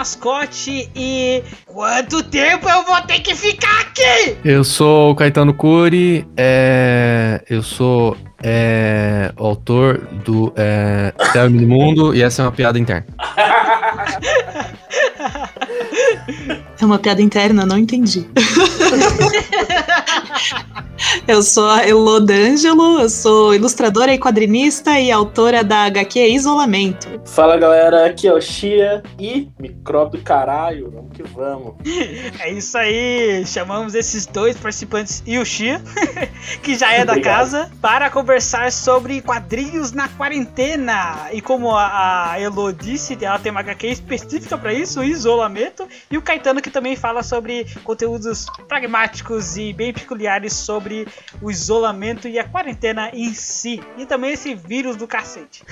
mascote e. Quanto tempo eu vou ter que ficar aqui? Eu sou o Caetano Cury, é, eu sou é, o autor do é, Término do Mundo e essa é uma piada interna. É uma piada interna, não entendi. eu sou a Elô D'Angelo, eu sou ilustradora e quadrinista e autora da HQ Isolamento. Fala galera, aqui é o Xia e micróbio do caralho, vamos que vamos. É isso aí, chamamos esses dois participantes e o Xia, que já é da Obrigado. casa, para conversar sobre quadrinhos na quarentena. E como a, Elo disse, ela tem uma HQ específica para isso, o isolamento, e o Caetano que também fala sobre conteúdos pragmáticos e bem peculiares sobre o isolamento e a quarentena em si, e também esse vírus do cacete.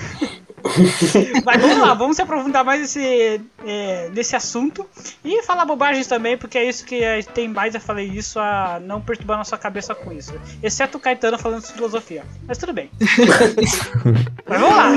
Mas vamos lá, vamos se aprofundar mais nesse, é, nesse assunto e falar bobagens também, porque é isso que a tem mais a falar isso, a não perturbar nossa cabeça com isso. Exceto o Caetano falando de filosofia. Mas tudo bem. Mas vamos lá.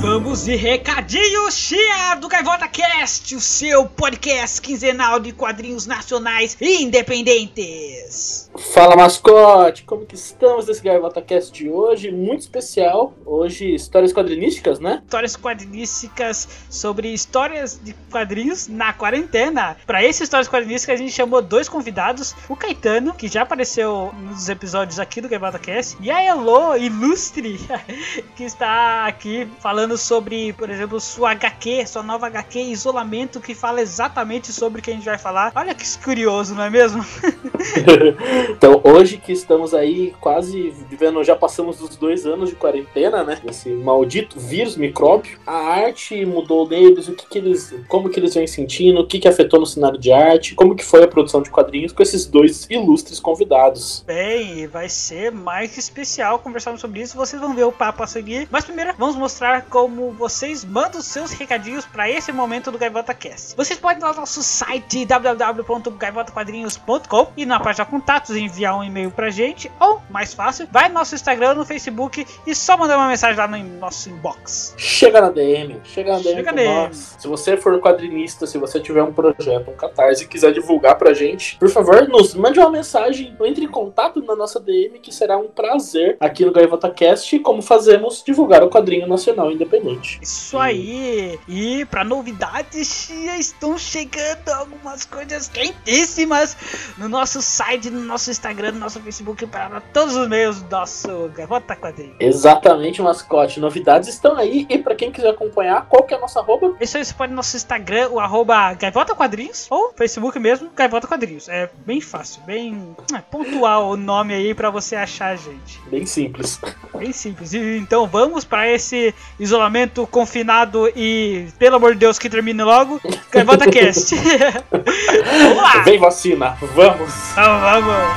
Vamos de recadinho Chia do Gaivota Cast, o seu podcast quinzenal de quadrinhos nacionais independentes. Fala mascote, como que estamos nesse Gaivota Cast de hoje? Muito especial, hoje histórias quadrinísticas, né? Histórias quadrinísticas sobre histórias de quadrinhos na quarentena. Para essas histórias quadrinísticas a gente chamou dois convidados, o Caetano, que já apareceu nos episódios aqui do Gaivota Cast, e a Elo, ilustre, que está aqui falando sobre, por exemplo, sua HQ, sua nova HQ Isolamento, que fala exatamente sobre o que a gente vai falar. Olha que curioso, não é mesmo? Então, hoje que estamos aí quase vivendo, já passamos dos dois anos de quarentena, né? Esse maldito vírus, micróbio. A arte mudou neles, o que, que eles. como que eles vêm sentindo, o que, que afetou no cenário de arte, como que foi a produção de quadrinhos com esses dois ilustres convidados. Bem, vai ser mais que especial conversarmos sobre isso. Vocês vão ver o papo a seguir. Mas primeiro, vamos mostrar como vocês mandam seus recadinhos para esse momento do Gaivota Cast. Vocês podem ir lá no nosso site www.gaivotaquadrinhos.com e na página contatos enviar um e-mail pra gente. Ou, mais fácil, vai no nosso Instagram, no Facebook e só mandar uma mensagem lá no nosso inbox. Chega na DM, chega na DM Chega DM. Se você for quadrinista, se você tiver um projeto, um catarse e quiser divulgar pra gente, por favor, nos mande uma mensagem, entre em contato na nossa DM, que será um prazer aqui no Gaivota Cast, como fazemos divulgar o quadrinho nacional independente. Isso aí! E para novidades, já estão chegando algumas coisas quentíssimas no nosso site, no nosso Instagram, no nosso Facebook, para todos os meios do nosso Gavota Quadrinho. Exatamente, mascote. Novidades estão aí. E pra quem quiser acompanhar, qual que é a nossa arroba? Isso aí você pode no nosso Instagram, o arroba Gaivota Quadrinhos, ou Facebook mesmo, Gaivota Quadrinhos. É bem fácil, bem é, pontual o nome aí para você achar a gente. Bem simples. Bem simples. E, então vamos para esse isolamento confinado e, pelo amor de Deus, que termine logo. Gaivota Cast. vamos lá! Vem vacina, vamos! Vamos, vamos!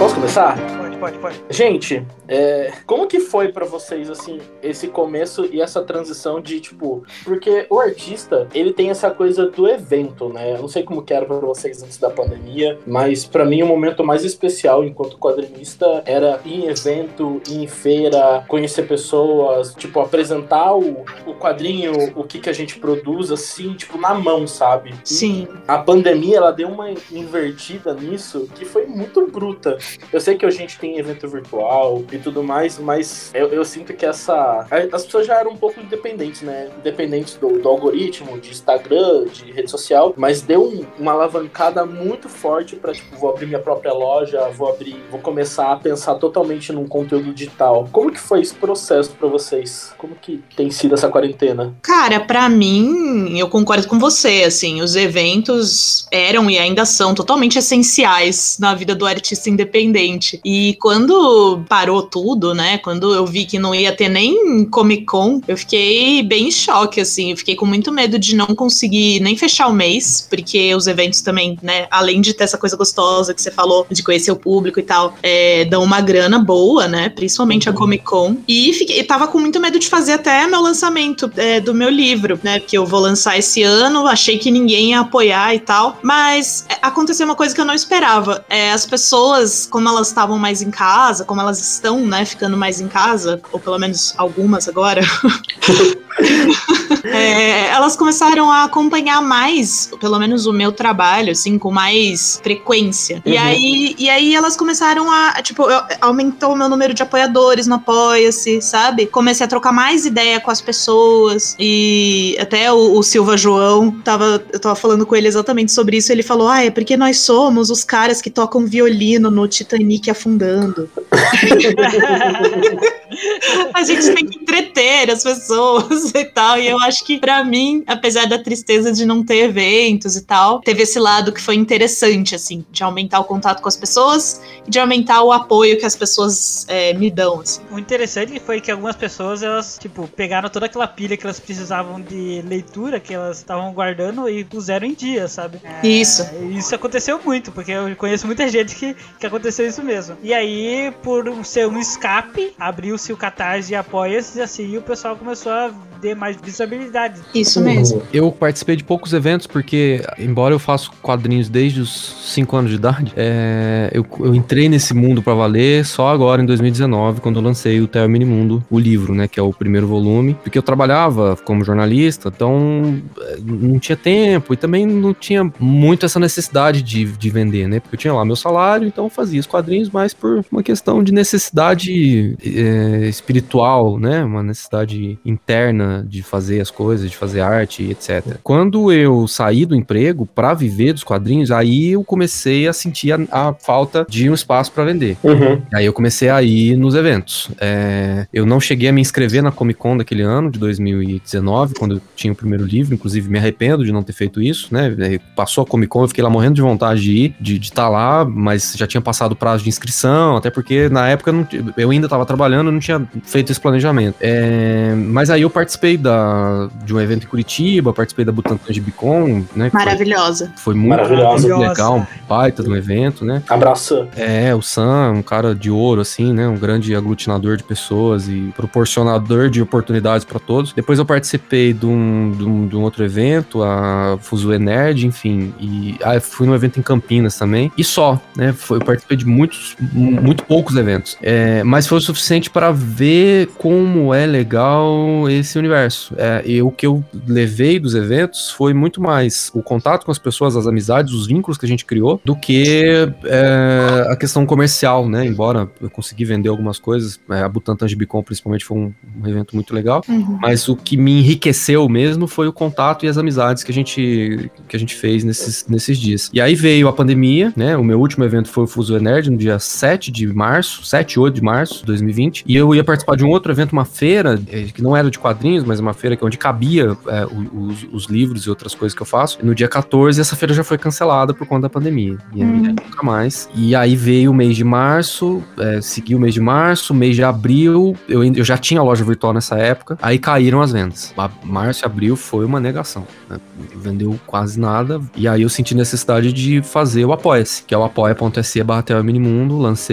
Posso começar? Pode, pode. Gente, é, como que foi pra vocês, assim, esse começo e essa transição de, tipo... Porque o artista, ele tem essa coisa do evento, né? Eu não sei como que era pra vocês antes da pandemia, mas pra mim o momento mais especial enquanto quadrinista era ir em evento, ir em feira, conhecer pessoas, tipo, apresentar o, o quadrinho, o que que a gente produz, assim, tipo, na mão, sabe? E Sim. a pandemia ela deu uma invertida nisso que foi muito bruta. Eu sei que a gente tem evento virtual e tudo mais, mas eu, eu sinto que essa. As pessoas já eram um pouco independentes, né? Independentes do, do algoritmo, de Instagram, de rede social, mas deu um- uma alavancada muito forte pra, tipo, vou abrir minha própria loja, vou abrir, vou começar a pensar totalmente num conteúdo digital. Como que foi esse processo pra vocês? Como que tem sido essa quarentena? Cara, pra mim, eu concordo com você, assim, os eventos eram e ainda são totalmente essenciais na vida do artista independente. E quando parou tudo, né? Quando eu vi que não ia ter nem Comic Con, eu fiquei bem em choque, assim. Eu fiquei com muito medo de não conseguir nem fechar o mês, porque os eventos também, né? Além de ter essa coisa gostosa que você falou, de conhecer o público e tal, é, dão uma grana boa, né? Principalmente a Comic Con. E fiquei, tava com muito medo de fazer até meu lançamento é, do meu livro, né? Que eu vou lançar esse ano. Achei que ninguém ia apoiar e tal. Mas é, aconteceu uma coisa que eu não esperava. É, as pessoas, como elas estavam mais em casa, como elas estão, né, ficando mais em casa, ou pelo menos algumas agora. é, elas começaram a acompanhar mais, pelo menos o meu trabalho, assim, com mais frequência. Uhum. E, aí, e aí elas começaram a, tipo, aumentou o meu número de apoiadores no Apoia-se, sabe? Comecei a trocar mais ideia com as pessoas. E até o, o, Silva João, tava, eu tava falando com ele exatamente sobre isso. Ele falou: Ah, é porque nós somos os caras que tocam violino no Titanic afundando. a gente tem que entreter as pessoas e tal. E eu acho que, para mim, apesar da tristeza de não ter eventos e tal, teve esse lado que foi interessante, assim, de aumentar o contato com as pessoas e de aumentar o apoio que as pessoas é, me dão, assim. O interessante foi que algumas pessoas, elas, tipo, pegaram toda aquela pilha que elas precisavam de leitura, que elas estavam guardando e puseram em dia, sabe? É, isso. Isso aconteceu muito, porque eu conheço muita gente que, que aconteceu isso mesmo. E aí, por ser um escape, abriu-se o Catarse e Apoia-se, e assim o pessoal começou a ter mais visibilidade. Isso mesmo. Eu participei de poucos eventos, porque, embora eu faça quadrinhos desde os 5 anos de idade, é, eu, eu, entrei nesse mundo para valer só agora, em 2019, quando eu lancei o Terra Mini Mundo, o livro, né, que é o primeiro volume, porque eu trabalhava como jornalista, então é, não tinha tempo e também não tinha muito essa necessidade de, de vender, né, porque eu tinha lá meu salário, então eu fazia os quadrinhos mais por uma questão de necessidade é, espiritual, né, uma necessidade interna de fazer as coisas, de fazer arte, etc. Quando eu saí do emprego para viver dos quadrinhos, aí eu comecei a sentir a, a falta de um espaço para vender. Uhum. Aí eu comecei a ir nos eventos. É, eu não cheguei a me inscrever na Comic Con daquele ano, de 2019, quando eu tinha o primeiro livro, inclusive me arrependo de não ter feito isso, né? Passou a Comic Con, eu fiquei lá morrendo de vontade de ir, de estar tá lá, mas já tinha passado o prazo de inscrição, até porque na época eu, não, eu ainda estava trabalhando, não tinha feito esse planejamento. É, mas aí eu participei da, de um evento em Curitiba, participei da Butantan de Bicon, né? Maravilhosa. Foi, foi muito, Maravilhosa. muito legal, um baita de um evento, né? Abraço. É, o Sam, um cara de ouro, assim, né? Um grande aglutinador de pessoas e proporcionador de oportunidades para todos. Depois eu participei de um, de um, de um outro evento, a Fuzue Nerd, enfim, e ah, fui num evento em Campinas também. E só, né? Foi, eu participei de muitos, muito poucos eventos. É, mas foi o suficiente para ver como é legal esse universo. É, e o que eu levei dos eventos foi muito mais o contato com as pessoas, as amizades, os vínculos que a gente criou, do que é, a questão comercial, né? Embora eu consegui vender algumas coisas, é, a Butantan de Bicom principalmente foi um, um evento muito legal, uhum. mas o que me enriqueceu mesmo foi o contato e as amizades que a gente, que a gente fez nesses, nesses dias. E aí veio a pandemia, né? O meu último evento foi o Fuso Nerd no dia 7 de março, 7 e 8 de março de 2020, e eu ia participar de um outro evento, uma feira, é, que não era de quadrinhos, mas uma feira que é onde cabia é, os, os, livros e outras coisas que eu faço. No dia 14, essa feira já foi cancelada por conta da pandemia. E aí hum. nunca mais. E aí veio o mês de março, é, seguiu o mês de março, mês de abril. Eu, eu já tinha loja virtual nessa época. Aí caíram as vendas. Março e abril foi uma negação. Né? Vendeu quase nada. E aí eu senti necessidade de fazer o Apoia-se, que é o apoia.se barra Minimundo. Lancei,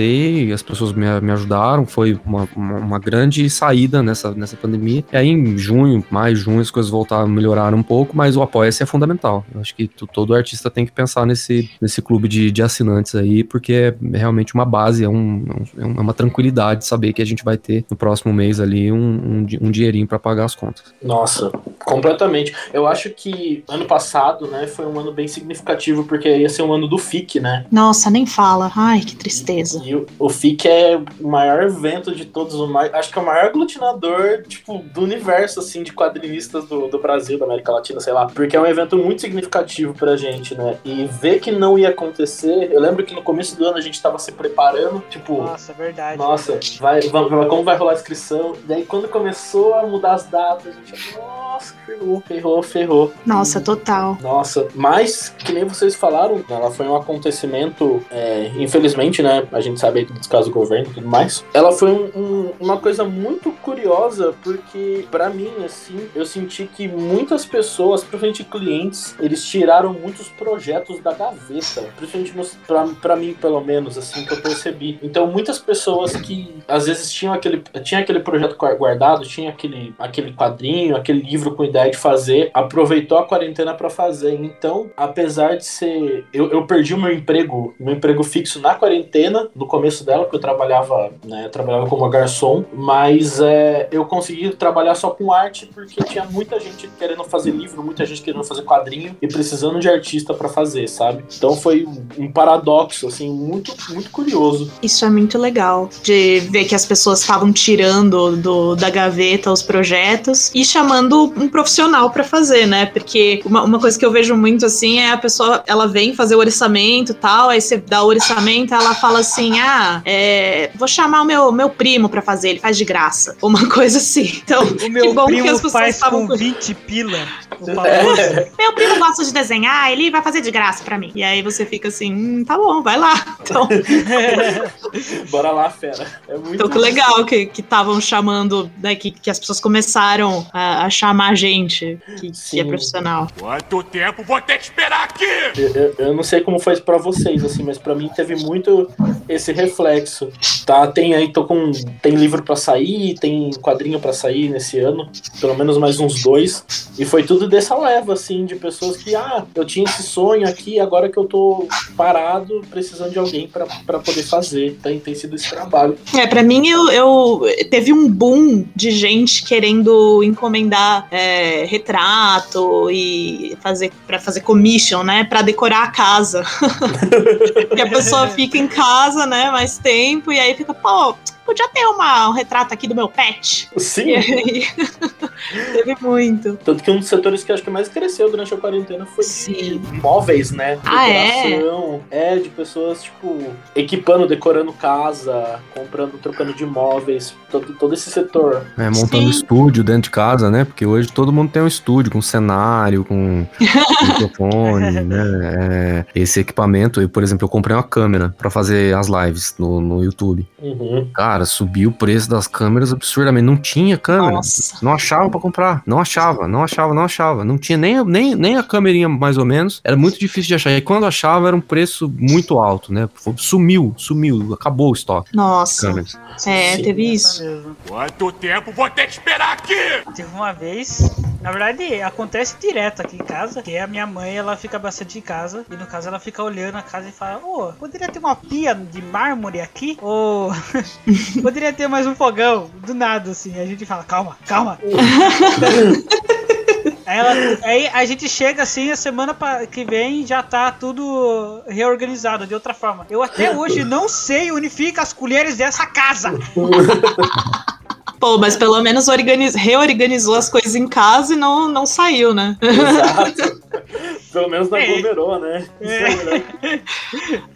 as pessoas me, me ajudaram. Foi uma, uma, uma grande saída nessa, nessa pandemia. E aí em junho, mais junho, as coisas voltaram a melhorar um pouco, mas o Apoia-se é fundamental. Eu acho que todo artista tem que pensar nesse, nesse clube de, de assinantes aí, porque é realmente uma base, é, um, é, é uma tranquilidade saber que a gente vai ter no próximo mês ali um, um, um dinheirinho para pagar as contas. Nossa, completamente. Eu acho que ano passado, né, foi um ano bem significativo, porque ia ser um ano do FIC, né? Nossa, nem fala. Ai, que tristeza. E, o, o FIC é o maior evento de todos, o mais, acho que é o maior aglutinador, tipo, do universo assim, de quadrinistas do, do Brasil, da América Latina, sei lá. Porque é um evento muito significativo pra gente, né? E ver que não ia acontecer. Eu lembro que no começo do ano a gente tava se preparando, tipo. Nossa, verdade. Nossa, vai, vai, como vai rolar a inscrição? E aí quando começou a mudar as datas, a gente. Nossa, nossa, ferrou, ferrou, ferrou. Nossa, total. Nossa, mas, que nem vocês falaram, ela foi um acontecimento, é, infelizmente, né? A gente sabe aí dos casos do governo e tudo mais. Ela foi um, um, uma coisa muito curiosa, porque, para mim, assim, eu senti que muitas pessoas, principalmente clientes, eles tiraram muitos projetos da gaveta. Principalmente pra mim, pelo menos, assim, que eu percebi. Então, muitas pessoas que às vezes tinham aquele, tinha aquele projeto guardado, tinha aquele, aquele quadrinho, aquele livro com ideia de fazer, aproveitou a quarentena para fazer. Então, apesar de ser. Eu, eu perdi o meu emprego, meu emprego fixo na quarentena, no começo dela, porque eu trabalhava, né, eu trabalhava como garçom, mas é, eu consegui trabalhar só com arte porque tinha muita gente querendo fazer livro, muita gente querendo fazer quadrinho e precisando de artista para fazer, sabe? Então foi um paradoxo, assim, muito, muito curioso. Isso é muito legal, de ver que as pessoas estavam tirando do, da gaveta os projetos e chamando um profissional para fazer, né? Porque uma, uma coisa que eu vejo muito assim é a pessoa, ela vem fazer o orçamento tal, aí você dá o orçamento, ela fala assim: ah, é, vou chamar o meu, meu primo para fazer, ele faz de graça. Uma coisa assim. Então, o meu primo faz com 20 pila. É. Meu primo gosta de desenhar, ele vai fazer de graça para mim. E aí você fica assim, hum, tá bom, vai lá. Então... Bora lá, fera. É muito então que legal que estavam chamando, né, que, que as pessoas começaram a, a chamar gente que, que, é profissional. Quanto tempo vou ter que esperar aqui? Eu, eu, eu não sei como foi para vocês, assim, mas para mim teve muito esse reflexo. Tá, tem aí, tô com. Tem livro para sair, tem quadrinho para sair nesse ano, pelo menos mais uns dois. E foi tudo dessa leva, assim, de pessoas que, ah, eu tinha esse sonho aqui, agora que eu tô parado, precisando de alguém para poder fazer. Tem, tem sido esse trabalho. É, para mim, eu, eu, teve um boom de gente querendo encomendar é, retrato e fazer para fazer commission, né, para decorar a casa. e a pessoa fica em casa, né, mais tempo e aí fica, pô, podia ter uma, um retrato aqui do meu pet. Sim. Aí, teve muito. Tanto que um dos setores que acho que mais cresceu durante a quarentena foi Sim. de móveis, né? Ah, é? é? de pessoas, tipo, equipando, decorando casa, comprando, trocando de móveis, todo, todo esse setor. É, montando Sim. estúdio dentro de casa, né? Porque hoje todo mundo tem um estúdio com cenário, com microfone, né? É, esse equipamento, eu, por exemplo, eu comprei uma câmera para fazer as lives no, no YouTube. Uhum. Cara, Cara, subiu o preço das câmeras absurdamente. Não tinha câmera. Nossa. Não achava para comprar. Não achava, não achava, não achava. Não tinha nem, nem, nem a câmerinha, mais ou menos. Era muito difícil de achar. E quando achava, era um preço muito alto, né? Sumiu, sumiu. Acabou o estoque. Nossa. É, Sim, teve isso. Quanto tempo vou ter que esperar aqui? Teve uma vez. Na verdade, acontece direto aqui em casa. Que a minha mãe, ela fica bastante em casa. E no caso, ela fica olhando a casa e fala: Ô, oh, poderia ter uma pia de mármore aqui? Ou. Poderia ter mais um fogão, do nada, assim. A gente fala, calma, calma. Aí, ela, aí, a gente chega assim, a semana que vem já tá tudo reorganizado de outra forma. Eu até hoje não sei onde fica as colheres dessa casa. Pô, mas pelo menos organiz... reorganizou as coisas em casa e não, não saiu, né? Exato. Pelo menos não aglomerou, né? É.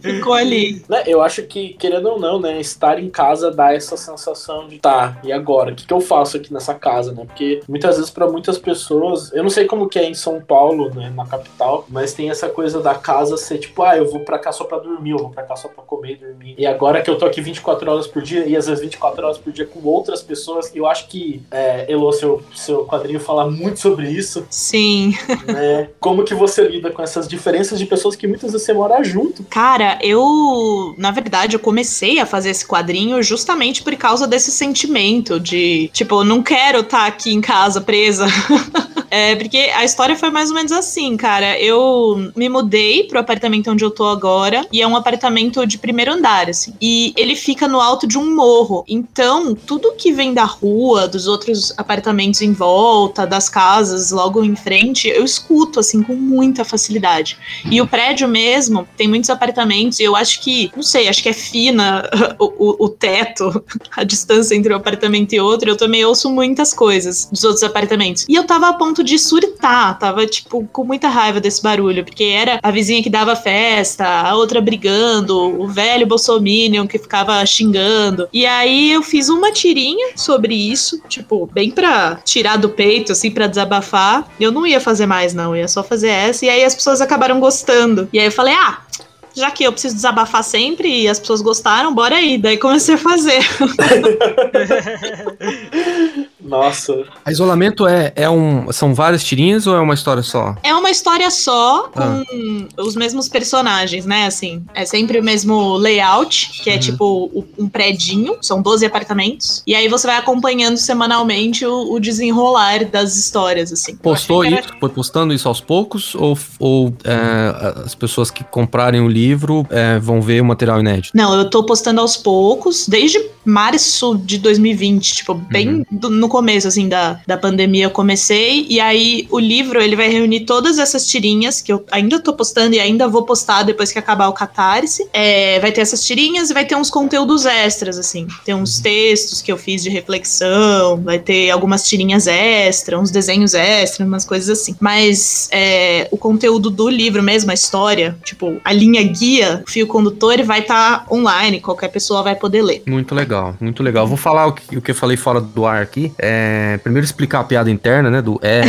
Ficou ali. Né, eu acho que, querendo ou não, né? Estar em casa dá essa sensação de tá, e agora? O que, que eu faço aqui nessa casa, né? Porque muitas vezes, para muitas pessoas, eu não sei como que é em São Paulo, né? Na capital, mas tem essa coisa da casa ser tipo, ah, eu vou pra cá só pra dormir, eu vou pra cá só pra comer e dormir. E agora que eu tô aqui 24 horas por dia, e às vezes 24 horas por dia com outras pessoas, eu acho que, é, Elo, seu, seu quadrinho fala muito sobre isso. Sim. Né? Como que você lida com essas diferenças de pessoas que muitas vezes você mora junto? Cara, eu, na verdade, eu comecei a fazer esse quadrinho justamente por causa desse sentimento de, tipo, não quero estar tá aqui em casa presa. É, porque a história foi mais ou menos assim, cara. Eu me mudei pro apartamento onde eu tô agora, e é um apartamento de primeiro andar, assim. E ele fica no alto de um morro. Então, tudo que vem da rua, dos outros apartamentos em volta, das casas logo em frente, eu escuto, assim, com muita facilidade. E o prédio mesmo tem muitos apartamentos, e eu acho que, não sei, acho que é fina o, o, o teto, a distância entre um apartamento e outro. Eu também ouço muitas coisas dos outros apartamentos. E eu tava a ponto de surtar. Tava, tipo, com muita raiva desse barulho, porque era a vizinha que dava festa, a outra brigando, o velho bolsominion que ficava xingando. E aí eu fiz uma tirinha sobre isso, tipo, bem pra tirar do peito, assim, pra desabafar. Eu não ia fazer mais, não, eu ia só fazer essa. E aí as pessoas acabaram gostando. E aí eu falei, ah, já que eu preciso desabafar sempre e as pessoas gostaram, bora aí. Daí comecei a fazer. Nossa. A isolamento é, é um. São várias tirinhas ou é uma história só? É uma história só com os mesmos personagens, né? Assim, é sempre o mesmo layout, que é Uhum. tipo um predinho, são 12 apartamentos. E aí você vai acompanhando semanalmente o, o desenrolar das histórias, assim. Postou que isso? Foi postando isso aos poucos? Ou, ou é, as pessoas que comprarem o livro é, vão ver o material inédito? Não, eu tô postando aos poucos, desde março de 2020, tipo, bem Uhum. do- no começo, assim, da, da pandemia eu comecei, e aí o livro, ele vai reunir todas essas tirinhas, que eu ainda tô postando e ainda vou postar depois que acabar o Catarse, É, vai ter essas tirinhas e vai ter uns conteúdos extras, assim, tem uns textos que eu fiz de reflexão, vai ter algumas tirinhas extras, uns desenhos extras, umas coisas assim, mas é, o conteúdo do livro mesmo, a história, tipo, a linha guia, o fio condutor, ele vai estar online, qualquer pessoa vai poder ler. Muito legal, muito legal. Vou falar o que, o que eu falei fora do ar aqui. É, primeiro explicar a piada interna, né? Do é,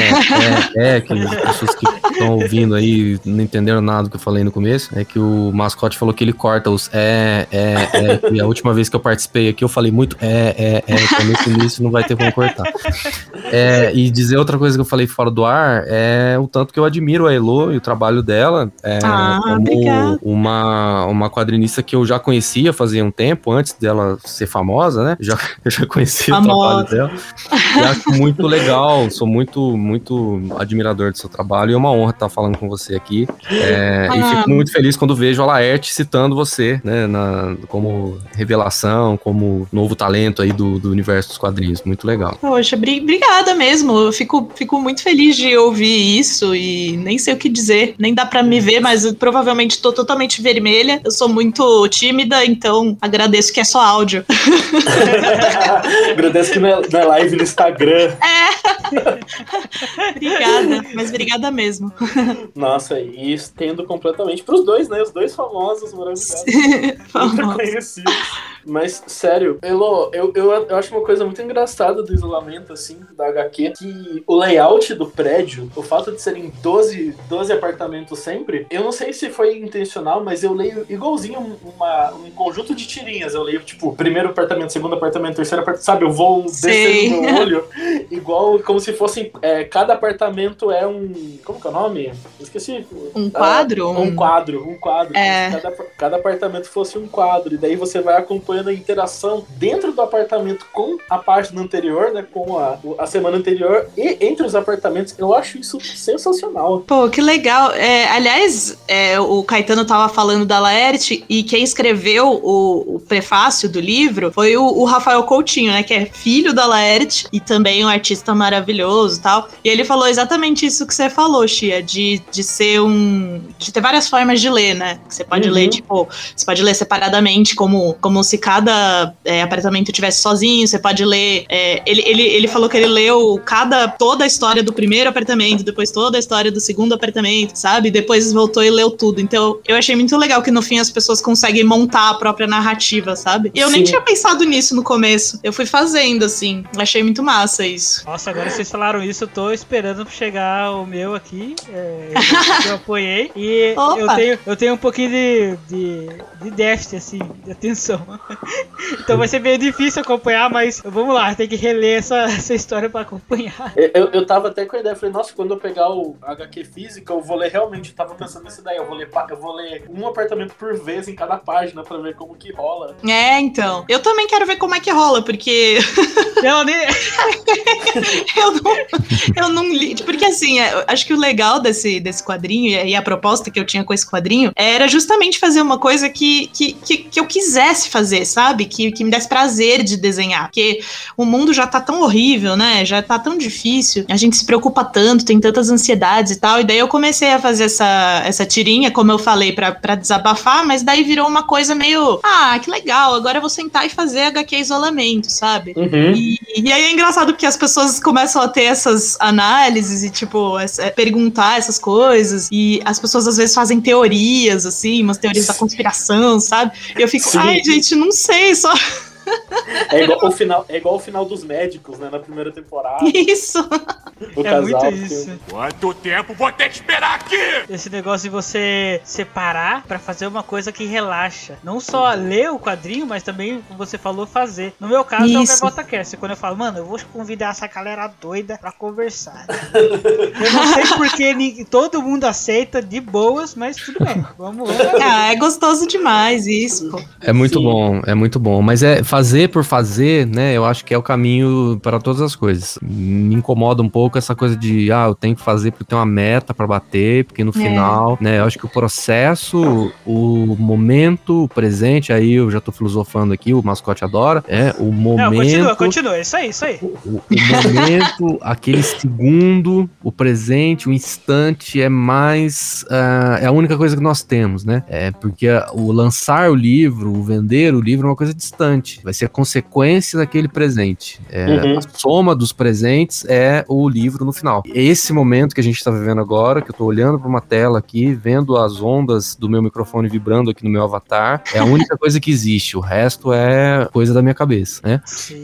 é, é, que as pessoas que estão ouvindo aí não entenderam nada do que eu falei no começo. É que o mascote falou que ele corta os é, é, é. E a última vez que eu participei aqui, eu falei muito é, é, é. Então nesse início não vai ter como cortar. É, e dizer outra coisa que eu falei fora do ar é o tanto que eu admiro a Elo e o trabalho dela. É, Ah, como obrigada. uma, uma quadrinista que eu já conhecia fazia um tempo, antes dela ser famosa, né? Já, eu já conhecia Famosa. o trabalho dela. E acho muito legal, sou muito, muito admirador do seu trabalho e é uma honra estar falando com você aqui. É, E Ah. fico muito feliz quando vejo a Laerte citando você, né? Na, como revelação, como novo talento aí do, do universo dos quadrinhos. Muito legal. Poxa, bri- obrigada mesmo. Eu fico, fico muito feliz de ouvir isso e nem sei o que dizer. Nem dá pra me ver, mas eu provavelmente tô totalmente vermelha. Eu sou muito tímida, então agradeço que é só áudio. Agradeço que não é, não é live no Instagram. obrigada, mas obrigada mesmo. Nossa, e estendo completamente pros dois, né? Os dois famosos, maravilhosos. Muito conhecidos. Mas, sério, Elo, eu, eu, eu acho uma coisa muito engraçada do isolamento, assim, da HQ, que o layout do prédio, o fato de serem 12, 12 apartamentos sempre, eu não sei se foi intencional, mas eu leio igualzinho uma, um conjunto de tirinhas. Eu leio, tipo, primeiro apartamento, segundo apartamento, terceiro apartamento, sabe? Eu vou descendo no olho, igual como se fossem. é, cada apartamento é um. Como que é o nome? Eu Esqueci. Um quadro? Ah, um quadro, um quadro. É. Cada, cada apartamento fosse um quadro. E daí você vai acompanhando a interação dentro do apartamento com a página anterior, né? Com a, a semana anterior e entre os apartamentos. Eu acho isso sensacional. Pô, que legal. É, aliás, é, o Caetano tava falando da Laerte e quem escreveu o, o prefácio do livro foi o, o Rafael Coutinho, né? Que é filho da Laerte e também um artista maravilhoso e tal. E ele falou exatamente isso que você falou, Chia, de, de ser um. de ter várias formas de ler, né? Que você pode Uhum. ler, tipo, você pode ler separadamente, como, como se cada é, apartamento tivesse sozinho, você pode ler. é, ele, ele, ele falou que ele leu cada toda a história do primeiro apartamento, depois toda a história do segundo apartamento, sabe? Depois voltou e leu tudo. Então, eu achei muito legal que no fim as pessoas conseguem montar a própria narrativa, sabe? E eu nem Sim. tinha pensado nisso no começo. Eu fui fazendo, assim. Achei muito massa isso. Nossa, agora vocês falaram isso, eu tô esperando chegar o meu aqui. É, que eu apoiei. E Opa. eu tenho, eu tenho um pouquinho de, de, de déficit, assim, de atenção. Então vai ser meio difícil acompanhar, mas vamos lá, tem que reler essa, essa história pra acompanhar. Eu, eu, eu tava até com a ideia, falei, nossa, quando eu pegar o HQ física, eu vou ler realmente, eu tava pensando nessa ideia, eu vou ler, eu vou ler um apartamento por vez em cada página pra ver como que rola. É, então. Eu também quero ver como é que rola, porque Não, nem, eu não, eu não li. Porque assim, é, acho que o legal desse, desse quadrinho e a- e a proposta que eu tinha com esse quadrinho era justamente fazer uma coisa que, que, que, que eu quisesse fazer, fazer, sabe? Que, que me desse prazer de desenhar. Porque o mundo já tá tão horrível, né? Já tá tão difícil. A gente se preocupa tanto, tem tantas ansiedades e tal. E daí eu comecei a fazer essa, essa tirinha, como eu falei, para desabafar, mas daí virou uma coisa meio. Ah, que legal, agora eu vou sentar e fazer HQ isolamento, sabe? Uhum. E, e aí é engraçado porque as pessoas começam a ter essas análises e, tipo, essa- perguntar essas coisas. E as pessoas às vezes fazem teorias, assim, umas teorias da conspiração, sabe? E eu fico, Sim. ai, gente, não sei, só É igual o final, é igual o final dos médicos, né? Na primeira temporada. isso. O É casal. muito que- isso. Quanto tempo vou ter que esperar aqui? Esse negócio de você separar pra fazer uma coisa que relaxa. Não só ler o quadrinho, mas também, como você falou, fazer. No meu caso, é o Isso. Gaivota Cast. Quando eu falo, mano, eu vou convidar essa galera doida pra conversar. eu não sei porque todo mundo aceita de boas, mas tudo bem. Vamos, fazer. Ah, é gostoso demais isso, pô. É muito Sim. bom, é muito bom. Mas é fazer por fazer, né? Eu acho que é o caminho para todas as coisas. Me incomoda um pouco essa coisa de, ah, eu tenho que fazer porque tem uma meta para bater, porque no É. final, né? Eu acho que o processo, o momento, o presente, aí eu já tô filosofando aqui, o mascote adora, é o Não, momento. continua, continua. Isso aí, isso aí. O, o momento, aquele segundo, o presente, o instante é mais. ah, é a única coisa que nós temos, né? É porque o lançar o livro, o vender o livro é uma coisa distante. Vai ser a consequência daquele presente. É, Uhum. A soma dos presentes é o livro no final. Esse momento que a gente está vivendo agora, que eu tô olhando para uma tela aqui, vendo as ondas do meu microfone vibrando aqui no meu avatar, é a única coisa que existe. O resto é coisa da minha cabeça, né? Sim.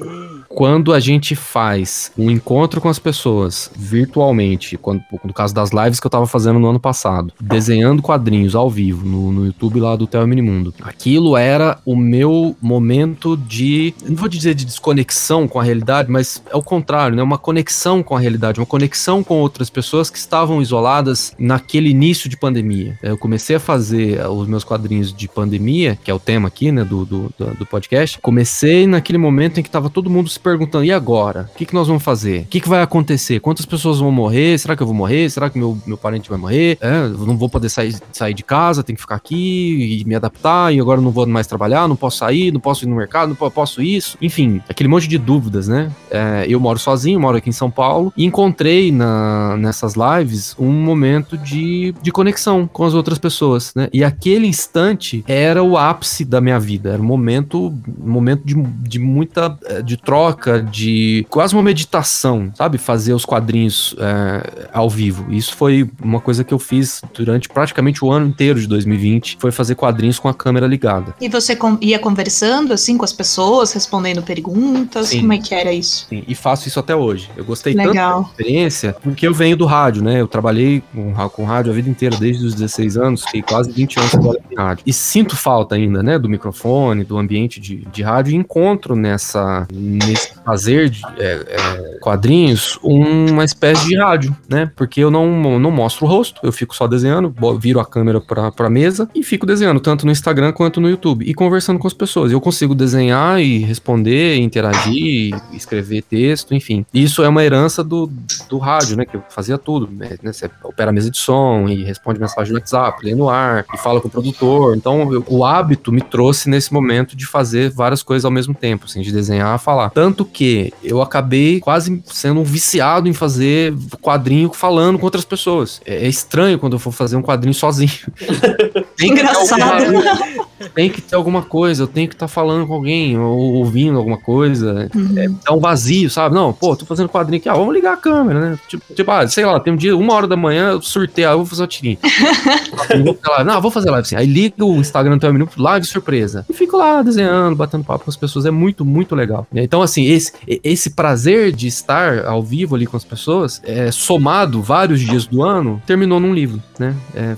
quando a gente faz um encontro com as pessoas virtualmente, quando, no caso das lives que eu tava fazendo no ano passado, desenhando quadrinhos ao vivo no, no YouTube lá do Theo Minimundo, aquilo era o meu momento de, não vou dizer de desconexão com a realidade, mas é o contrário, né? Uma conexão com a realidade, uma conexão com outras pessoas que estavam isoladas naquele início de pandemia. Eu comecei a fazer os meus quadrinhos de pandemia, que é o tema aqui, né, do, do, do- podcast. Comecei naquele momento em que tava todo mundo se perguntando: e agora? O que, que nós vamos fazer? O que, que vai acontecer? Quantas pessoas vão morrer? Será que eu vou morrer? Será que meu, meu parente vai morrer? É, não vou poder sair, sair de casa, tenho que ficar aqui e me adaptar, e agora não vou mais trabalhar, não posso sair, não posso ir no mercado, posso isso. Enfim, aquele monte de dúvidas, né? É, eu moro sozinho, moro aqui em São Paulo, e encontrei na, nessas lives um momento de, de conexão com as outras pessoas, né? E aquele instante era o ápice da minha vida, era um momento, momento de, de muita, eh, de troca, de quase uma meditação, sabe? Fazer os quadrinhos eh, ao vivo. Isso foi uma coisa que eu fiz durante praticamente o ano inteiro de 2020, foi fazer quadrinhos com a câmera ligada. E você ia conversando, assim, com as pessoas, respondendo perguntas? Sim. Como é que era isso? Sim, e faço isso até hoje. Eu gostei tanto Legal. da experiência, porque eu venho do rádio, né? Eu trabalhei com, com rádio a vida inteira, desde os 16 anos, fiquei quase 20 anos trabalhando em rádio. E sinto falta ainda, né? Do microfone, do ambiente de, de rádio, e encontro nessa, nesse fazer de é, é, quadrinhos uma espécie de rádio, né? Porque eu não, não mostro o rosto, eu fico só desenhando, viro a câmera pra, pra mesa e fico desenhando, tanto no Instagram quanto no YouTube, e conversando com as pessoas. Eu consigo desenhar e responder, interagir, escrever texto, enfim. Isso é uma herança do, do rádio, né? Que eu fazia tudo. Né? Você opera a mesa de som e responde mensagem no WhatsApp, lê no ar e fala com o produtor. Então, eu- o hábito me trouxe nesse momento de fazer várias coisas ao mesmo tempo, assim, de desenhar e falar. Tanto que eu acabei quase sendo um viciado em fazer quadrinho falando com outras pessoas. É, é estranho quando eu for fazer um quadrinho sozinho. Tem que ter Engraçado. Tem que ter alguma coisa, eu tenho que estar falando com alguém, ou ouvindo alguma coisa. É, dá um vazio, sabe? Não, pô, tô fazendo quadrinho aqui, ah, vamos ligar a câmera, né? Tipo, tipo, ah, sei lá, tem um dia, uma hora da manhã, eu surtei, ah, eu vou fazer uma tirinha. Eu vou fazer live. Não, vou fazer live assim. Aí liga o Instagram do Teu Minuto, live surpresa. E fico lá desenhando, batendo papo com as pessoas. É muito, muito legal. Então, assim, esse, esse prazer de estar ao vivo ali com as pessoas, é, somado vários dias do ano, terminou num livro, né? É,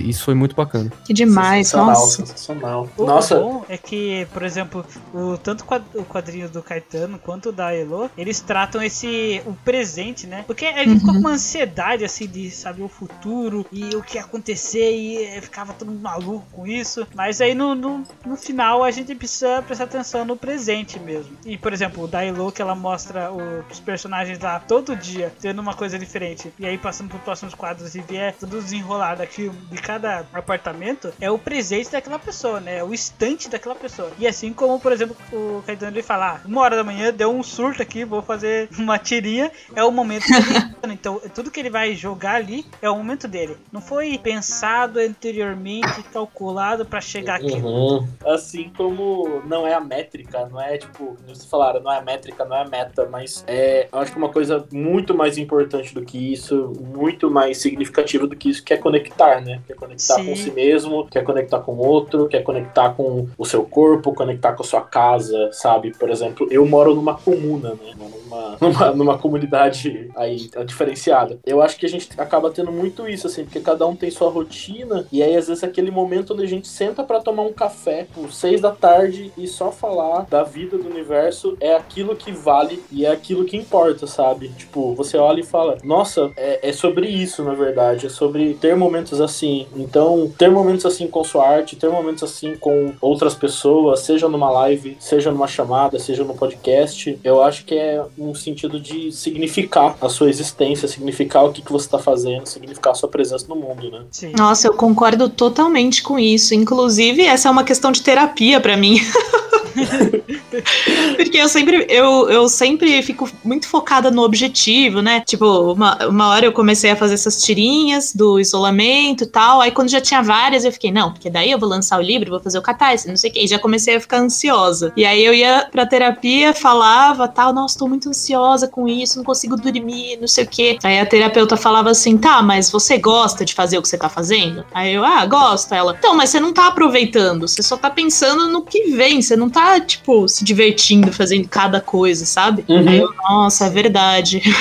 isso foi muito bacana. Que demais, sensacional, nossa. Sensacional. O Nossa, bom é que, por exemplo, o, tanto o quadrinho do Caetano quanto o da Elo, eles tratam esse o presente, né? Porque a gente ficou com uma ansiedade assim de saber o futuro e o que ia acontecer e eh, ficava todo mundo maluco com isso. Mas aí no, no, no final a gente precisa prestar atenção no presente mesmo. E por exemplo, o da Elo que ela mostra o- os personagens lá todo dia tendo uma coisa diferente. E aí passando por próximos quadros e vier tudo desenrolar daqui de cada apartamento, é o presente daquela pessoa. Pessoa, né? O instante daquela pessoa. E assim como, por exemplo, o Caetano ele fala, ah, uma hora da manhã deu um surto aqui, vou fazer uma tirinha, é o momento dele. Então, tudo que ele vai jogar ali é o momento dele. Não foi pensado anteriormente, calculado para chegar aqui. Uhum. Assim como não é a métrica, não é tipo, vocês falaram, não é a métrica, não é a meta, mas é, eu acho que uma coisa muito mais importante do que isso, muito mais significativa do que isso, que é conectar, né? Que é conectar Sim. com si mesmo, quer conectar com o outro, quer conectar com o seu corpo, conectar com a sua casa, sabe? Por exemplo, eu moro numa comuna, né? Numa, numa, numa comunidade aí diferenciada. Eu acho que a gente acaba tendo muito isso, assim, porque cada um tem sua rotina, e aí às vezes aquele momento onde a gente senta para tomar um café, por seis da tarde, e só falar da vida do universo é aquilo que vale e é aquilo que importa, sabe? Tipo, você olha e fala, nossa, é, é sobre isso, na verdade, é sobre ter momentos assim. Então, ter momentos assim com sua arte, ter momentos assim com outras pessoas, seja numa live, seja numa chamada, seja no podcast, eu acho que é um sentido de significar a sua existência, significar o que, que você tá fazendo, significar a sua presença no mundo, né? Sim. Nossa, eu concordo totalmente com isso. Inclusive, essa é uma questão de terapia pra mim. Porque eu sempre, eu, eu sempre fico muito focada no objetivo, né? Tipo, uma, uma hora eu comecei a fazer essas tirinhas do isolamento e tal. Aí quando já tinha várias, eu fiquei, não, porque daí eu vou lançar o livro, vou fazer o catarse, não sei o quê. E já comecei a ficar ansiosa. E aí eu ia pra terapia, falava tal, nossa, tô muito ansiosa com isso, não consigo dormir, não sei o quê. Aí a terapeuta falava assim, tá, mas você gosta de fazer o que você tá fazendo? Aí eu, ah, gosto. Ela, então, mas você não tá aproveitando, você só tá pensando no que vem, você não tá, tipo, se divertindo fazendo cada coisa, sabe? Uhum. Aí eu, nossa, é verdade.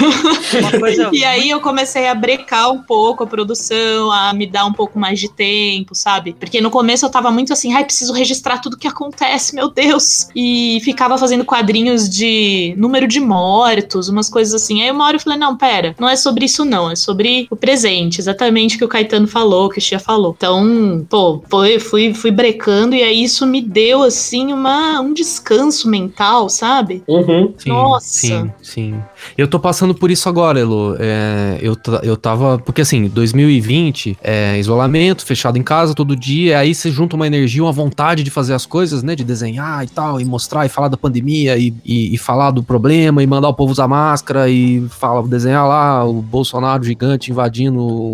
E aí eu comecei a brecar um pouco a produção, a me dar um pouco mais de tempo, sabe? Porque no começo eu tava muito assim, ai, preciso registrar tudo que acontece, meu Deus. E ficava fazendo quadrinhos de número de mortos, umas coisas assim. Aí uma hora eu falei, não, pera, não é sobre isso não, é sobre o presente, exatamente o que o Caetano falou, que o Chia falou. Então, pô, foi, fui, fui brecando e aí isso me deu, assim, uma, um descanso mental, sabe? Uhum. Sim, Nossa. Sim, sim. Eu tô passando por isso agora, Elo. É, eu, eu tava. Porque assim, 2020, é, isolamento, fechado em casa todo dia, aí você junta uma energia, uma vontade de fazer as coisas, né? De desenhar e tal, e mostrar e falar da pandemia, e, e, e falar do problema, e mandar o povo usar máscara, e fala, desenhar lá o Bolsonaro gigante invadindo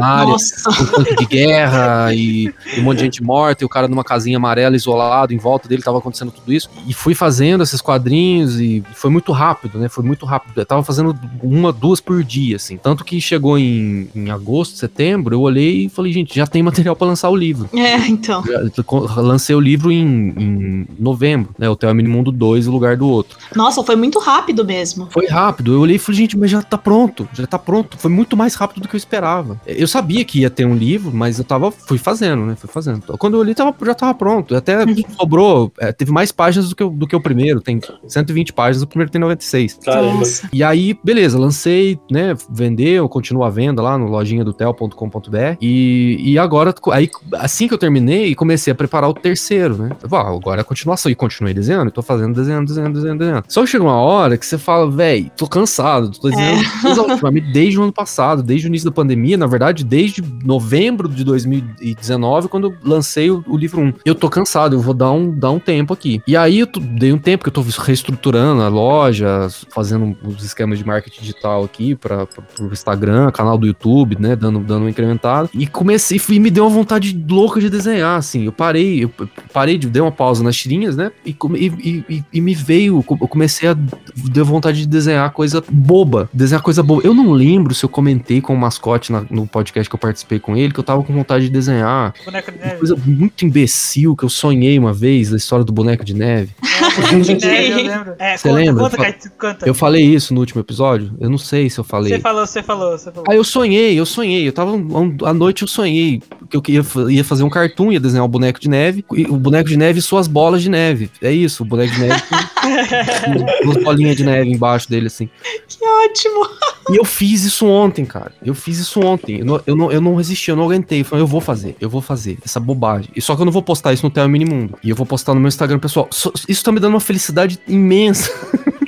a área Nossa. um tanque de guerra e, e um monte de gente morta e o cara numa casinha amarela isolado em volta dele tava acontecendo tudo isso e fui fazendo esses quadrinhos e foi muito rápido, né? Foi muito rápido. Eu tava fazendo uma, duas por dia, assim. Tanto que chegou em, em agosto, setembro, eu olhei e falei, gente, já tem material pra lançar o livro. É, então. Já- lancei o livro em, em novembro, né? O Theo Mundo 2, o lugar do outro. Nossa, foi muito rápido mesmo. Foi rápido. Eu olhei e falei, gente, mas já tá pronto. Já tá pronto. Foi muito mais rápido do que eu esperava. Eu sabia que ia ter um livro, mas eu tava, fui fazendo, né? Fui fazendo. Quando eu olhei, tava, já tava pronto. Até sobrou, é, teve mais páginas do que, o- do que o primeiro. Tem 120 páginas, o primeiro tem 96. Caramba. E aí, beleza, lancei, né? Vendeu, continua a venda lá no lojinha do tel.com.br. E, e agora, aí, assim que eu terminei, comecei a preparar o terceiro, né? Eu falei, ah, agora é a continuação. E continuei desenhando, e tô fazendo, desenhando, desenhando, desenhando, desenhando. Só que chega uma hora que você fala, véi, tô cansado, tô desenhando exaustivamente desde o ano passado, desde o início da pandemia, na verdade, desde novembro de 2019, quando eu lancei o, o livro 1. Eu tô cansado, eu vou dar um, dar um tempo aqui. E aí eu dei um tempo que eu tô reestruturando a loja, fazendo os esquemas de marketing digital aqui para pro Instagram, canal do YouTube, né, dando, dando uma incrementada. E comecei, e me deu uma vontade louca de desenhar, assim. Eu parei, eu parei, de, dei uma pausa nas tirinhas, né, e, e, e, e me veio, eu comecei a deu vontade de desenhar coisa boba, desenhar coisa boba. Eu não lembro se eu comentei com o mascote na- no podcast que eu participei com ele, que eu tava com vontade de desenhar boneco de neve. coisa muito imbecil que eu sonhei uma vez, da história do boneco de neve. É, boneco de neve, eu lembro. É, Você conta, lembra? conta, Caetano. Eu falei isso no último episódio? Eu não sei se eu falei. Você falou, você falou, você falou. Aí eu sonhei, eu sonhei. Eu tava. um- À noite eu sonhei que eu ia, ia fazer um cartoon, ia desenhar um boneco de neve. E o boneco de neve e suas bolas de neve. É isso, o boneco de neve com duas bolinhas de neve embaixo dele, assim. Que ótimo. E eu fiz isso ontem, cara. Eu fiz isso ontem. Eu não, eu não, eu não resisti, eu não aguentei. Eu falei, eu vou fazer, eu vou fazer essa bobagem. E só que eu não vou postar isso no Theo Minimundo. E eu vou postar no meu Instagram pessoal. Isso tá me dando uma felicidade imensa.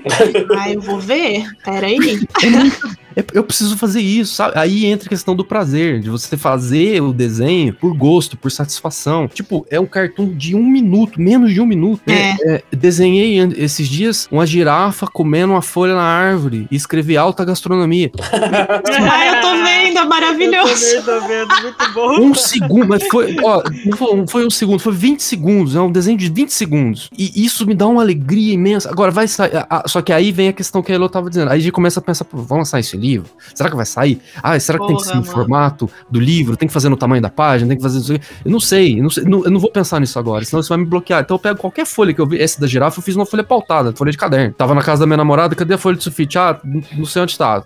Ah, eu vou ver. Peraí. É muito, eu preciso fazer isso, sabe? Aí entra a questão do prazer, de você fazer o desenho por gosto, por satisfação. Tipo, é um cartoon de um minuto, menos de um minuto. né? É, desenhei an- esses dias uma girafa comendo uma folha na árvore e escrevi alta gastronomia. Ah, eu tô vendo, é maravilhoso. Eu também tô vendo, muito bom. Um segundo, mas foi, ó, não foi, não foi um segundo, foi 20 segundos, é um desenho de 20 segundos. E isso me dá uma alegria imensa. Agora vai sair, a- a- só que aí vem a questão que a Elo tava dizendo. Aí a gente começa a pensar, pô, vamos lançar esse livro? Será que vai sair? Ah, será que tem que Porra, ser no mano. formato do livro? Tem que fazer no tamanho da página? Tem que fazer isso aqui? Eu não sei, eu não, sei não- eu não vou pensar nisso agora, senão isso vai me bloquear. Então eu pego qualquer folha que eu vi, essa da girafa, eu fiz uma folha pautada, folha de caderno. Tava na casa da minha namorada, cadê a folha de sulfite? Ah, não- sei onde tá.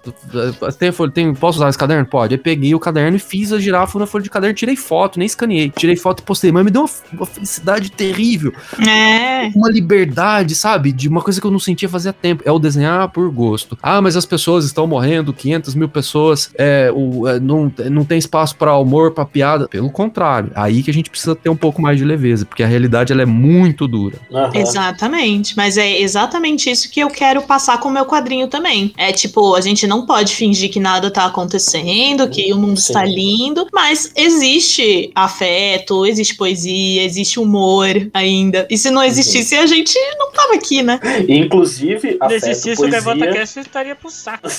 Tem folha, tem, posso usar esse caderno? Pode. Aí peguei o caderno e fiz a girafa na folha de caderno, tirei foto, nem escaneei. Tirei foto e postei, mas me deu uma, uma felicidade terrível É. uma liberdade, sabe? De uma coisa que eu não sentia fazia tempo. É o desenhar por gosto. Ah, mas as pessoas estão morrendo, 500 mil pessoas, é, o, é, não, não tem espaço pra humor, pra piada. Pelo contrário, aí que a gente precisa ter um pouco mais de leveza, porque a realidade ela é muito dura. Aham. Exatamente, mas é exatamente isso que eu quero passar com o meu quadrinho também. É tipo, a gente não pode fingir que nada tá acontecendo, que o mundo Sim. está lindo, mas existe afeto, existe poesia, existe humor ainda. E se não existisse, a gente não tava aqui, né? Inclusive, Se afeto existisse o poesia... Devota Cast, eu estaria pro saco.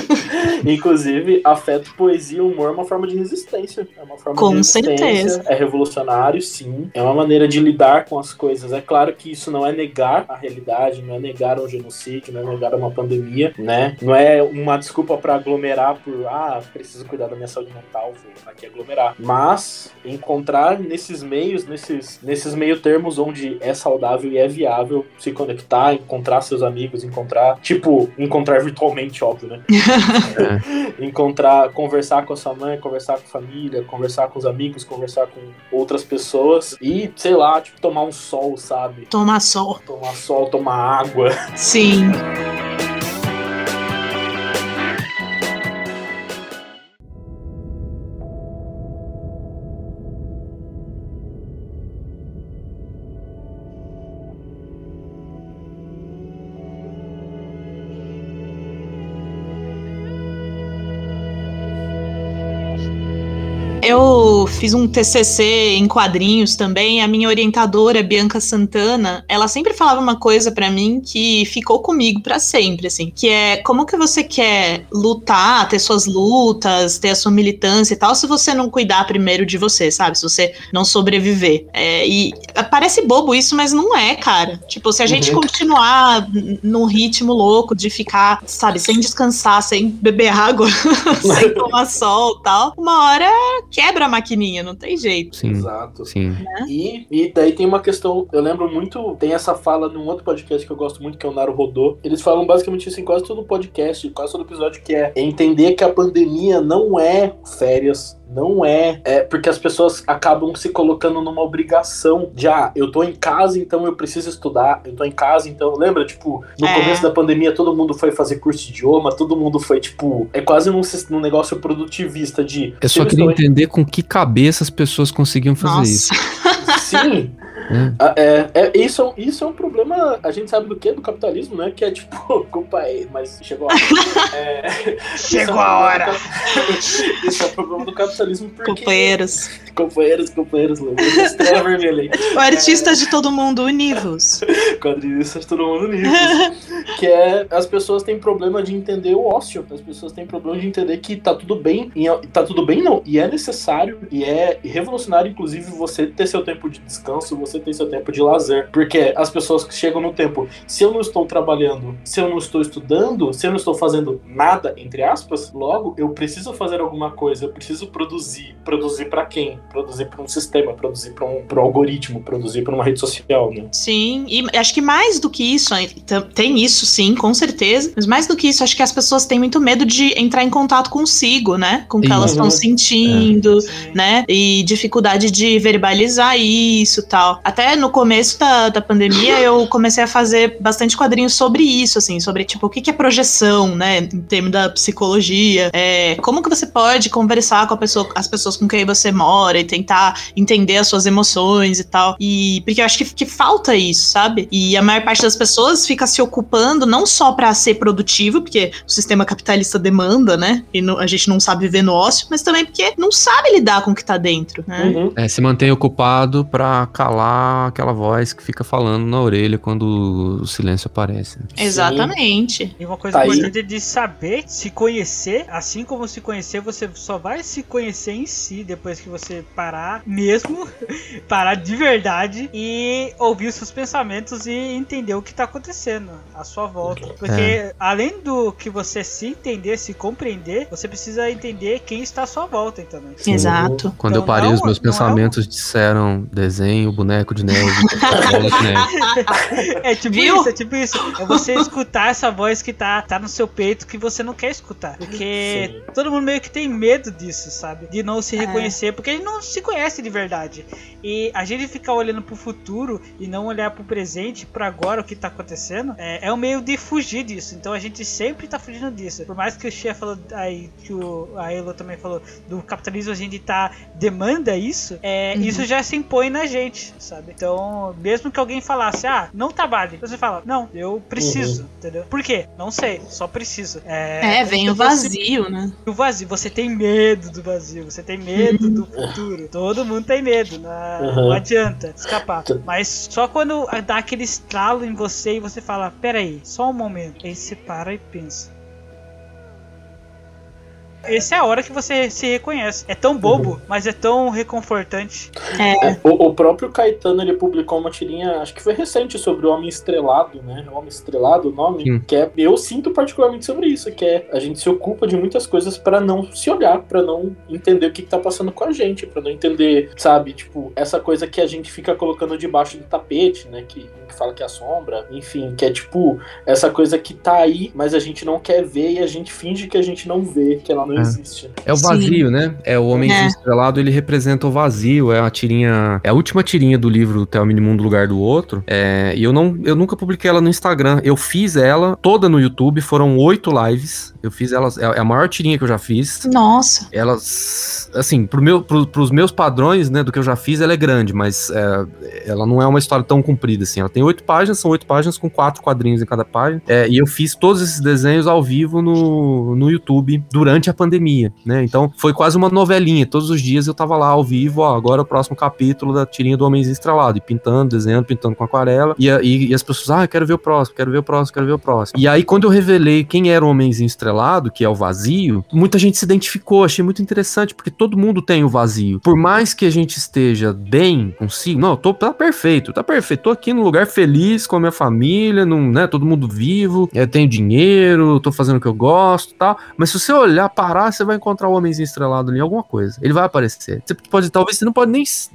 Inclusive, afeto, poesia e humor é uma forma de resistência. É uma forma Com de resistência. certeza. É revolucionário, sim. É uma maneira de lidar com as coisas. É claro que isso não é negar a realidade, não é negar um genocídio, não é negar uma pandemia, né? Não é uma desculpa pra aglomerar por, ah, preciso cuidar da minha saúde mental, vou aqui aglomerar. Mas encontrar nesses meios, nesses, nesses meio termos onde é saudável e é viável se conectar, encontrar seus amigos, encontrar, tipo, encontrar virtualmente, óbvio, né? encontrar, conversar com a sua mãe, conversar com a família, conversar com os amigos, conversar com outras pessoas e, sei lá, tipo, tomar um sol, sabe? Tomar sol. Tomar sol, tomar água. Sim. Fiz um TCC em quadrinhos também. A minha orientadora, Bianca Santana, ela sempre falava uma coisa pra mim que ficou comigo pra sempre, assim, que é como que você quer lutar, ter suas lutas, ter a sua militância e tal, se você não cuidar primeiro de você, sabe? Se você não sobreviver. É, e parece bobo isso, mas não é, cara. Tipo, se a gente Uhum. continuar num ritmo louco de ficar, sabe, sem descansar, sem beber água, sem tomar sol e tal, uma hora quebra a maquininha, não tem jeito. Sim, Exato. sim. E, e daí tem uma questão, eu lembro muito, tem essa fala num outro podcast que eu gosto muito, que é o Naru Rodô. Eles falam basicamente isso em quase todo podcast, quase todo episódio, que é entender que a pandemia não é férias, não é, é porque as pessoas acabam se colocando numa obrigação de, ah, eu tô em casa, então eu preciso estudar, eu tô em casa, então, lembra, tipo, no É. começo da pandemia todo mundo foi fazer curso de idioma, todo mundo foi, tipo, é quase num, num negócio produtivista de... Eu só queria em- entender com que cabeça as pessoas conseguiam fazer Nossa. isso. Sim. né? Ah, É, é, isso, é um- isso é um problema, a gente sabe do que? Do capitalismo, né? Que é tipo, culpa aí, mas chegou a hora. É, é Chegou um a hora. do- Isso é um problema do capitalismo porque... Companheiros. Companheiros, companheiros, lembra? Estrela vermelha aí. O artista de todo mundo, univos. Quadrinistas, todo mundo nisso. que é, as pessoas têm problema de entender o ócio. As pessoas têm problema de entender que tá tudo bem. E tá tudo bem, não. E é necessário e é revolucionário, inclusive, você ter seu tempo de descanso, você ter seu tempo de lazer. Porque as pessoas que chegam no tempo, se eu não estou trabalhando, se eu não estou estudando, se eu não estou fazendo nada, entre aspas, logo eu preciso fazer alguma coisa, eu preciso produzir. Produzir pra quem? Produzir pra um sistema, produzir pra um, pra um algoritmo, produzir pra uma rede social, né? Sim, e acho que mais do que isso, tem isso sim, com certeza, mas mais do que isso, acho que as pessoas têm muito medo de entrar em contato consigo, né? Com o que elas estão Uhum. sentindo, né? E dificuldade de verbalizar isso e tal. Até no começo da, da pandemia, eu comecei a fazer bastante quadrinhos sobre isso, assim, sobre tipo o que, que é projeção, né, em termos da psicologia, é, como que você pode conversar com a pessoa, as pessoas com quem você mora e tentar entender as suas emoções e tal. E porque eu acho que, que falta isso, sabe? E a maior parte das pessoas fica se ocupando não só para ser produtivo, porque o sistema capitalista demanda, né? E no, a gente não sabe viver no ócio, mas também porque não sabe lidar com o que tá dentro, né? Uhum. É, se mantém ocupado pra calar aquela voz que fica falando na orelha quando o silêncio aparece. né? Exatamente. E uma coisa Tá aí. importante é de saber se conhecer, assim como se conhecer, você só vai se conhecer em si depois que você parar mesmo, parar de verdade e ouvir os seus pensamentos e entender o que tá acontecendo à sua volta. Porque além do que você se entender, se compreender, você precisa entender quem está à sua volta também. Exato. Quando Então, eu parei, não- os meus é um- pensamentos disseram desenho, boneco de neve, bola de neve. É tipo Viu? isso, é tipo isso. É você escutar essa voz que tá, tá no seu peito que você não quer escutar. Porque Sim. todo mundo meio que tem medo disso, sabe? De não se É. reconhecer, porque a gente não se conhece de verdade. E a gente ficar olhando pro futuro e não olhar pro presente, pro agora, o que tá acontecendo, é, é um meio de fugir disso. Então a gente sempre tá fugindo disso. Por mais que o Xia falou aí, que o, a Elo também falou, do capitalismo a gente tá demanda isso, é, Uhum. isso já se impõe na gente, sabe? Então, mesmo que alguém falasse, ah, não trabalhe, você fala, não, eu preciso, entendeu? Por quê? Não sei, só preciso. É, É, como vem o vazio, né? O vazio, você tem medo do vazio, você tem medo do futuro. Todo mundo tem medo, né? não Uhum. adianta escapar. Mas só quando dá aquele estralo em você e você fala, peraí, só um momento. Aí você para e pensa. Essa é a hora que você se reconhece. É tão bobo, mas é tão reconfortante. É, O, o próprio Caetano ele publicou uma tirinha, acho que foi recente, sobre o Homem Estrelado, né? O Homem Estrelado, o nome. Sim. Que é, eu sinto particularmente sobre isso, que é a gente se ocupa de muitas coisas pra não se olhar, pra não entender o que, que tá passando com a gente, pra não entender, sabe? Tipo, essa coisa que a gente fica colocando debaixo do tapete, né? Que, que fala que é a sombra, enfim, que é tipo essa coisa que tá aí, mas a gente não quer ver e a gente finge que a gente não vê, que ela não É. existe. É o Sim. vazio, né? É o Homem É. Estrelado, ele representa o vazio. É a tirinha. É a última tirinha do livro Theo Minimundo Lugar do Outro. É, e eu não, eu nunca publiquei ela no Instagram. Eu fiz ela toda no YouTube. Foram oito lives. Eu fiz ela. É a maior tirinha que eu já fiz. nossa. Elas, assim, pro meu, pro, pros meus padrões, né, do que eu já fiz, ela é grande, mas é, ela não é uma história tão comprida, assim. Ela tem oito páginas, são oito páginas com quatro quadrinhos em cada página. É, e eu fiz todos esses desenhos ao vivo no, no YouTube durante a pandemia, né? Então foi quase uma novelinha. Todos os dias eu tava lá ao vivo, ó, agora é o próximo capítulo da tirinha do Homens Estrelado, e pintando, desenhando, pintando com aquarela. E, e, e as pessoas, ah, quero ver o próximo, quero ver o próximo, quero ver o próximo. E aí, quando eu revelei quem era o Homenzinho Estrelado, que é o vazio, muita gente se identificou, achei muito interessante, porque todo mundo tem o vazio. Por mais que a gente esteja bem consigo, não, tô, tá perfeito, tá perfeito, tô aqui num lugar feliz com a minha família, num, né, todo mundo vivo, eu tenho dinheiro, tô fazendo o que eu gosto tal, mas se você olhar, parar, você vai encontrar o Homenzinho Estrelado ali em alguma coisa. Ele vai aparecer. Você pode, talvez, você não pode nem, você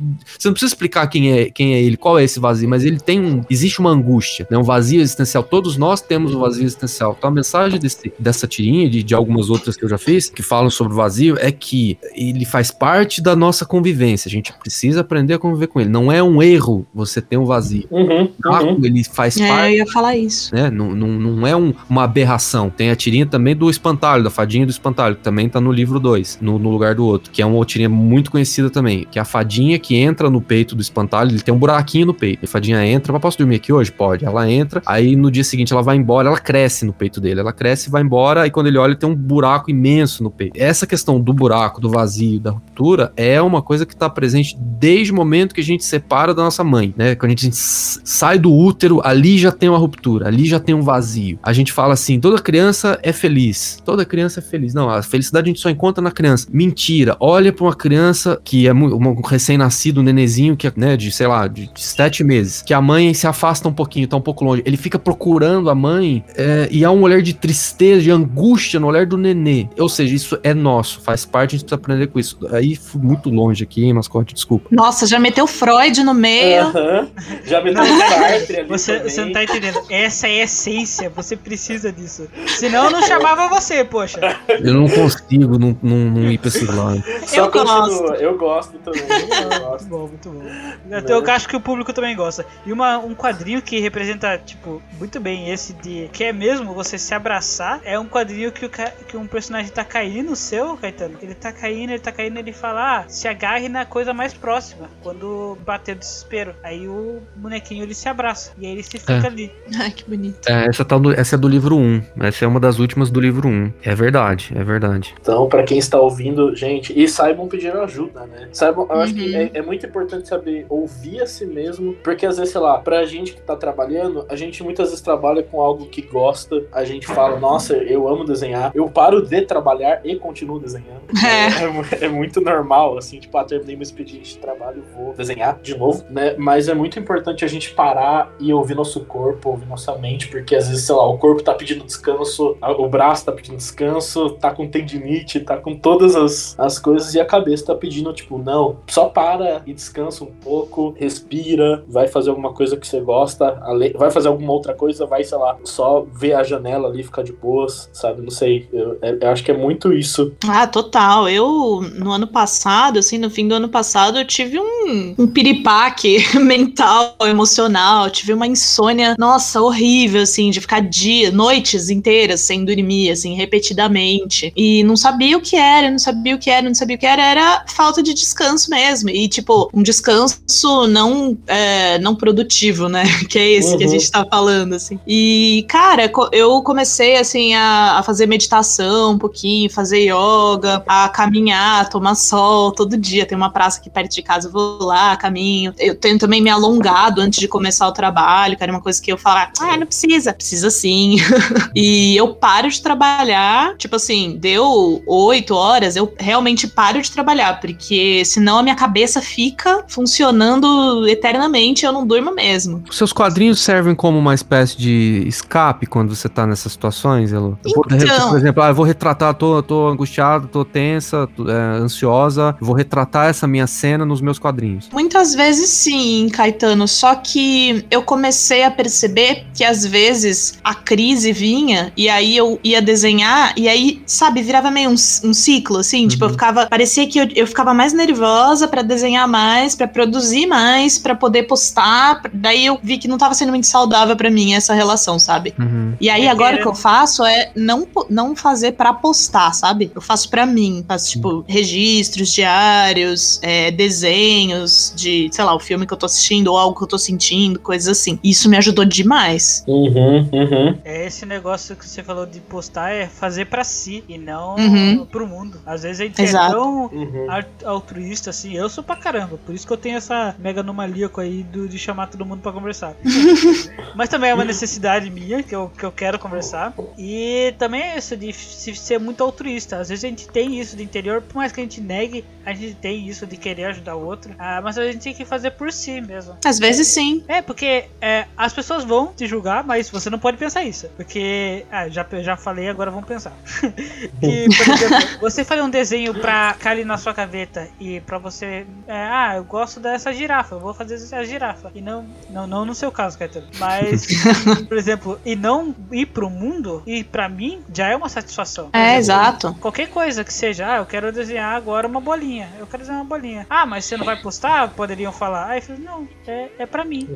não precisa explicar quem é, quem é ele, qual é esse vazio, mas ele tem um, existe uma angústia, né, um vazio existencial. Todos nós temos um vazio existencial. Então a mensagem desse, dessa tirinha, de, de algumas outras que eu já fiz, que falam sobre o vazio, é que ele faz parte da nossa convivência. A gente precisa aprender a conviver com ele. Não é um erro você ter um vazio. Uhum, O vácuo, ele faz É, parte eu ia falar isso. né? Não, não, não é um- uma aberração. Tem a tirinha também do espantalho, da fadinha do espantalho, também tá no livro 2, no, no lugar do outro, que é uma tirinha muito conhecida também, que é a fadinha que entra no peito do espantalho, ele tem um buraquinho no peito. A fadinha entra, mas posso dormir aqui hoje? Pode. Ela entra, aí no dia seguinte ela vai embora, ela cresce no peito dele, ela cresce e vai embora, aí quando ele olha tem um buraco imenso no peito. Essa questão do buraco, do vazio, da ruptura, é uma coisa que tá presente desde o momento que a gente separa da nossa mãe, né? Quando a gente sai do útero, ali já tem uma ruptura, ali já tem um vazio. A gente fala assim, toda criança é feliz, toda criança é feliz. Não, a felicidade a gente só encontra na criança. Mentira. Olha pra uma criança que é um recém-nascido, um nenezinho que é, né, de, sei lá, de, de sete meses, que a mãe se afasta um pouquinho, tá um pouco longe. Ele fica procurando a mãe é, e há um olhar de tristeza, de angústia no olhar do nenê. Ou seja, isso é nosso, faz parte, a gente precisa aprender com isso. Aí fui muito longe aqui, hein, mascote, desculpa. Nossa, já meteu Freud no meio. Aham. Já meteu Sartre ali Você, também. você não tá entendendo. Essa é a essência, você precisa disso. Senão eu não chamava você, poxa. Eu não consigo não, não, não ir pra esse lado. Só Eu continua. gosto. Eu gosto também. Eu Muito gosto. bom, muito bom. Até eu acho que o público também gosta. E uma, um quadrinho que representa, tipo, muito bem esse de que é mesmo você se abraçar, é um quadrinho que, o, que um personagem tá caindo, o seu, Caetano. Ele tá caindo, ele tá caindo, ele fala, ah, se agarre na coisa mais próxima, quando bater o desespero. Aí o bonequinho ele se abraça, e aí ele se fica É. ali. Ai, que bonito. É, essa, tá do- essa é do livro 1. Essa é uma das últimas do livro 1. É verdade, é verdade. Então, pra quem está ouvindo, gente, e saibam pedir ajuda, né? Saibam, eu acho que Uhum. é, é muito importante saber ouvir a si mesmo, porque às vezes, sei lá, pra gente que tá trabalhando, a gente muitas vezes trabalha com algo que gosta, a gente fala, nossa, eu amo desenhar, eu paro de trabalhar e continuo desenhando. É. É, mu- é muito normal, assim, tipo, ah, terminei meu expediente de trabalho, vou desenhar de novo, né? Mas é muito importante a gente parar e ouvir nosso corpo, ouvir nossa mente, porque às vezes, sei lá, o corpo tá pedindo descanso, o braço tá pedindo descanso, tá com tendinite, tá com todas as, as coisas, e a cabeça tá pedindo, tipo, não, só para e descansa um pouco, respira, vai fazer alguma coisa que você gosta, vai fazer alguma outra coisa, vai, sei lá, só ver a janela ali, ficar de boas, sabe? Não sei, eu, eu acho que é muito isso. Ah, total. Eu, no ano passado, assim, no fim do ano passado, eu tive um, um piripaque mental, emocional. Tive uma insônia, nossa, horrível, assim, de ficar dias, noites inteiras sem dormir, assim, repetidamente. E não sabia o que era, não sabia o que era, não sabia o que era. Era falta de descanso mesmo. E, tipo, um descanso não, é, não produtivo, né? Que é esse que a Uhum. gente tá falando, assim. E, cara, eu comecei, assim, a, a fazer meditação um pouquinho, fazer yoga, a caminhar, tomar sol todo dia. Tem uma praça aqui perto de casa, eu vou lá, caminho. Eu tenho também me alongado antes de começar o trabalho, que era uma coisa que eu falava, ah, não precisa. Precisa sim. e eu paro de trabalhar, tipo assim, deu oito horas, eu realmente paro de trabalhar, porque senão a minha cabeça fica funcionando eternamente eu não durmo mesmo. Os seus quadrinhos servem como uma espécie de escape quando você tá nessas situações, Elo? Eu vou, Então. por exemplo, ah, eu vou retratar, tô, tô angustiado, tô tensa, tô, é, ansiosa, vou retratar essa minha cena nos meus quadrinhos. Muitas vezes sim, Caetano, só que eu comecei a perceber que às vezes a crise vinha e aí eu ia desenhar e aí, sabe, virava meio um, um ciclo, assim, tipo, eu Uhum. ficava, parecia que eu, eu ficava mais nervosa pra desenhar mais, pra produzir mais, pra poder postar, daí eu vi que não tava sendo muito saudável pra mim essa relação, sabe? Uhum. E aí É agora o querendo- que eu faço é não, não fazer pra postar, sabe? Eu faço pra mim, faço tipo registros diários, é, desenhos de, sei lá, o filme que eu tô assistindo ou algo que eu tô sentindo, coisas assim. Isso me ajudou demais. Uhum, uhum. É esse negócio que você falou de postar é fazer pra si e não Uhum. pro mundo. Às vezes a gente Exato. é tão Uhum. altruísta assim. Eu sou pra caramba, por isso que eu tenho essa mega anomalíaco aí do, de chamar todo mundo pra conversar. Mas também é uma necessidade minha que eu, que eu quero conversar. E também é isso de se- ser muito altruísta. Às vezes a gente tem isso do interior, por mais que a gente negue, a gente tem isso de querer ajudar o outro. Ah, mas a gente tem que fazer por si mesmo. Às vezes sim. É, porque é, as pessoas vão te julgar, mas você não pode pensar isso. Porque, ah, já, já falei, agora vamos pensar. que, por exemplo, você fazer um desenho pra ali na sua gaveta e pra você. é, ah, eu gosto dessa girafa, eu vou fazer essa girafa. E não, não, não no seu caso, Caetano. Mas, por exemplo, e não ir pro mundo, e pra mim já é uma satisfação. Por É, exemplo, exato. Qualquer coisa que seja, ah, eu quero desenhar agora uma bolinha. Eu quero desenhar uma bolinha. Ah, mas você não vai postar? Poderiam falar. Aí eu falei, não, é, é pra mim.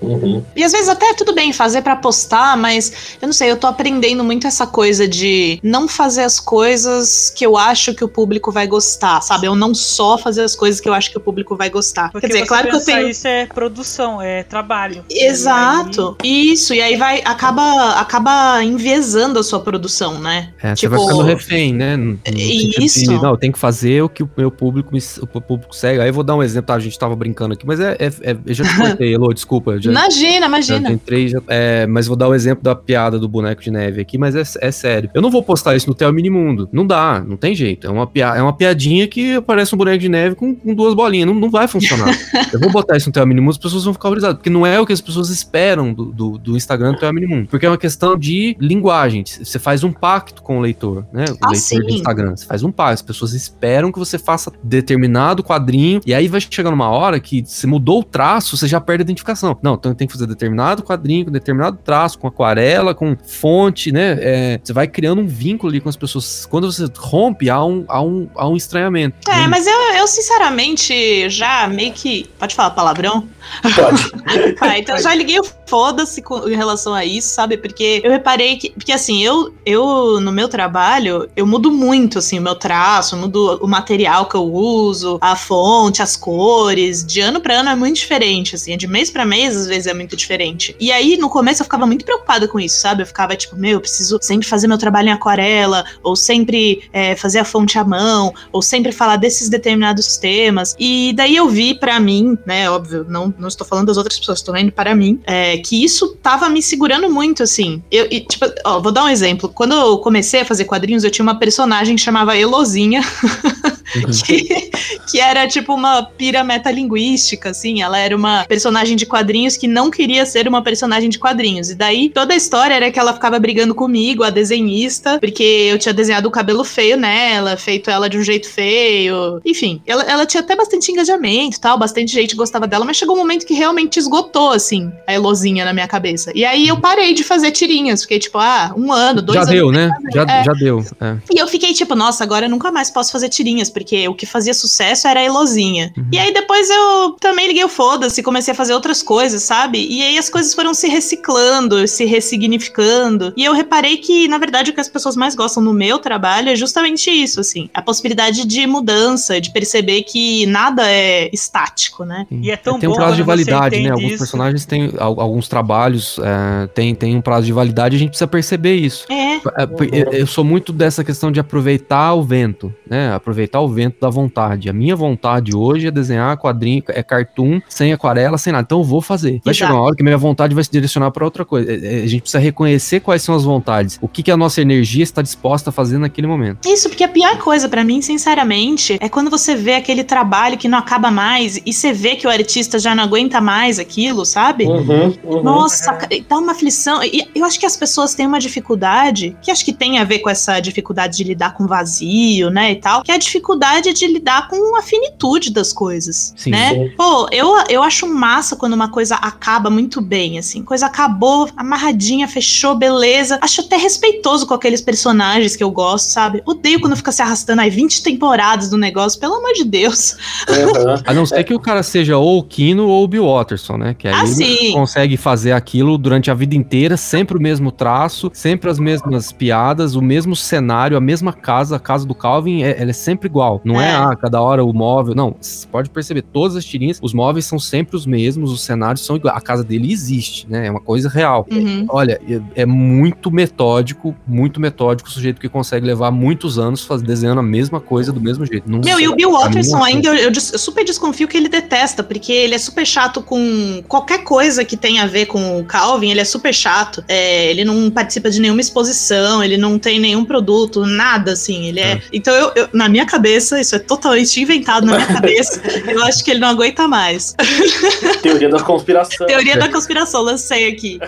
Uhum. E às vezes até tudo bem fazer pra postar, mas eu não sei, eu tô aprendendo muito essa coisa de não fazer as coisas que eu acho que o público vai gostar, sabe? Eu não só fazer as coisas que eu acho que o público vai gostar. Porque Quer dizer, você claro que eu tenho isso é produção, é trabalho. Exato. Isso, e aí vai acaba acaba enviesando a sua produção, né? É, Tipo, você vai ficando refém, né? No- no sentido de, isso. não, eu tenho que fazer o que o meu público, me, o público segue. Aí eu vou dar um exemplo, tá? A gente tava brincando aqui, mas é, é- é- eu já te cortei, Elô, desculpa. Já, Imagina, já imagina. entrei, já- é, mas vou dar o exemplo da piada do boneco de neve aqui, mas é, é sério. Eu não vou postar isso no Theo Minimundo. Não dá, não tem jeito. É uma, pia, é uma piadinha que aparece um boneco de neve com, com duas bolinhas. Não, não vai funcionar. eu vou botar isso no Theo Minimundo, as pessoas vão ficar horrorizadas. Porque não é o que as pessoas esperam do, do, do Instagram do Theo Minimundo. Porque é uma questão de linguagem. Você faz um pacto com o leitor, né? O Ah, leitor sim. do Instagram. Você faz um pacto. As pessoas esperam que você faça determinado quadrinho. E aí vai chegar numa hora que você mudou o traço, você já perde a identificação. Não, então tem que fazer determinado quadrinho, com determinado traço, com aquarela, com fonte, né? É, você vai criando um vínculo ali com as pessoas quando você rompe, há um, há um, há um estranhamento. É, mas eu, eu sinceramente já meio que. Pode falar palavrão? Pode. Ah, então eu já liguei o foda-se em relação a isso, sabe? Porque eu reparei que. Porque assim, eu, eu no meu trabalho, eu mudo muito, assim, o meu traço, mudo o material que eu uso, a fonte, as cores. De ano pra ano é muito diferente, assim. De mês pra mês, às vezes, é muito diferente. E aí, no começo, eu ficava muito preocupada com isso, sabe? Eu ficava tipo, meu, eu preciso sempre fazer meu trabalho em aquarela, ou sempre é, fazer a fonte à mão, ou sempre falar desses determinados temas. E daí eu vi pra mim, né, óbvio, não, não estou falando das outras pessoas, estou vendo para mim, é, que isso tava me segurando muito, assim. Eu, e, tipo, ó, vou dar um exemplo. Quando eu comecei a fazer quadrinhos, eu tinha uma personagem que chamava Elozinha, que, que era tipo uma pira metalinguística, assim. Ela era uma personagem de quadrinhos que não queria ser uma personagem de quadrinhos. E daí toda a história era que ela ficava brigando comigo, a desenhista, porque eu tinha desenhado o cabelo feio nela, feito ela de um jeito feio. Enfim, ela, ela tinha até bastante engajamento e tal, bastante gente gostava dela, mas chegou um momento que realmente esgotou, assim, a Elozinha na minha cabeça. E aí eu parei de fazer tirinhas. Fiquei tipo, ah, um ano, dois já anos. deu, né? Já, É. já deu. é. E eu fiquei tipo, nossa, agora eu nunca mais posso fazer tirinhas, porque o que fazia sucesso era a Elozinha. Uhum. E aí depois eu também liguei o foda-se, comecei a fazer outras coisas, sabe? E aí as coisas foram se reciclando, se ressignificando. E eu reparei que, na verdade, o que as pessoas mais gostam no meu trabalho é justamente isso, assim. A possibilidade de mudança, de perceber que nada é estático, né? E é tão tem um bom prazo de validade, né? Alguns isso. personagens têm, al- alguns trabalhos é, têm, têm um prazo de validade e a gente precisa perceber isso. É. É, eu- sou muito dessa questão de aproveitar o vento, né? Aproveitar o vento da vontade. A minha vontade hoje é desenhar quadrinho, é cartoon, sem aquarela, sem nada. Então eu vou fazer. Vai Exato. chegar uma hora que minha vontade vai se direcionar para outra coisa. É, é, A gente precisa reconhecer quais são as vontades. O que, que a nossa energia está disposta a fazer naquele momento. Isso, porque a pior coisa pra mim, sinceramente, é quando você vê aquele trabalho que não acaba mais e você vê que o artista já não aguenta mais aquilo, sabe? Uhum, uhum. Nossa, dá uma aflição. E eu acho que as pessoas têm uma dificuldade, que acho que tem a ver com essa dificuldade de lidar com vazio, né, e tal, que é a dificuldade de lidar com a finitude das coisas, Sim. né? Sim. Pô, eu, eu acho massa quando uma coisa acaba muito bem, assim. Coisa acabou, amarradinha, fechou, beleza. Acho até respeitoso com aqueles personagens que eu gosto, sabe? Odeio quando fica se arrastando aí 20 temporadas do negócio, pelo amor de Deus. Uhum. A não ser que o cara seja ou o Kino ou o Bill Watterson, né? Que aí Ah, ele sim. consegue fazer aquilo durante a vida inteira, sempre o mesmo traço, sempre as mesmas piadas, o mesmo cenário, a mesma casa. A casa do Calvin, é, ela é sempre igual. Não é, É. ah, cada hora o móvel. Não, você pode perceber, todas as tirinhas, os móveis são sempre os mesmos, os cenários são iguais. A casa dele existe, né? É uma coisa real. Uhum. Olha, é- é muito metódico, muito metódico o sujeito que consegue levar muitos anos faz, desenhando a mesma coisa do mesmo jeito. Não Meu, e o Bill mim Watterson ainda, eu, eu eu super desconfio que ele detesta, porque ele é super chato com qualquer coisa que tenha a ver com o Calvin, ele é super chato. É, ele não participa de nenhuma exposição, ele não tem nenhum produto, nada assim. Ele é. É. Então, eu, eu- na minha cabeça, isso é totalmente inventado na minha cabeça. eu acho que ele não aguenta mais. Teoria da conspiração. Teoria da conspiração, lancei aqui.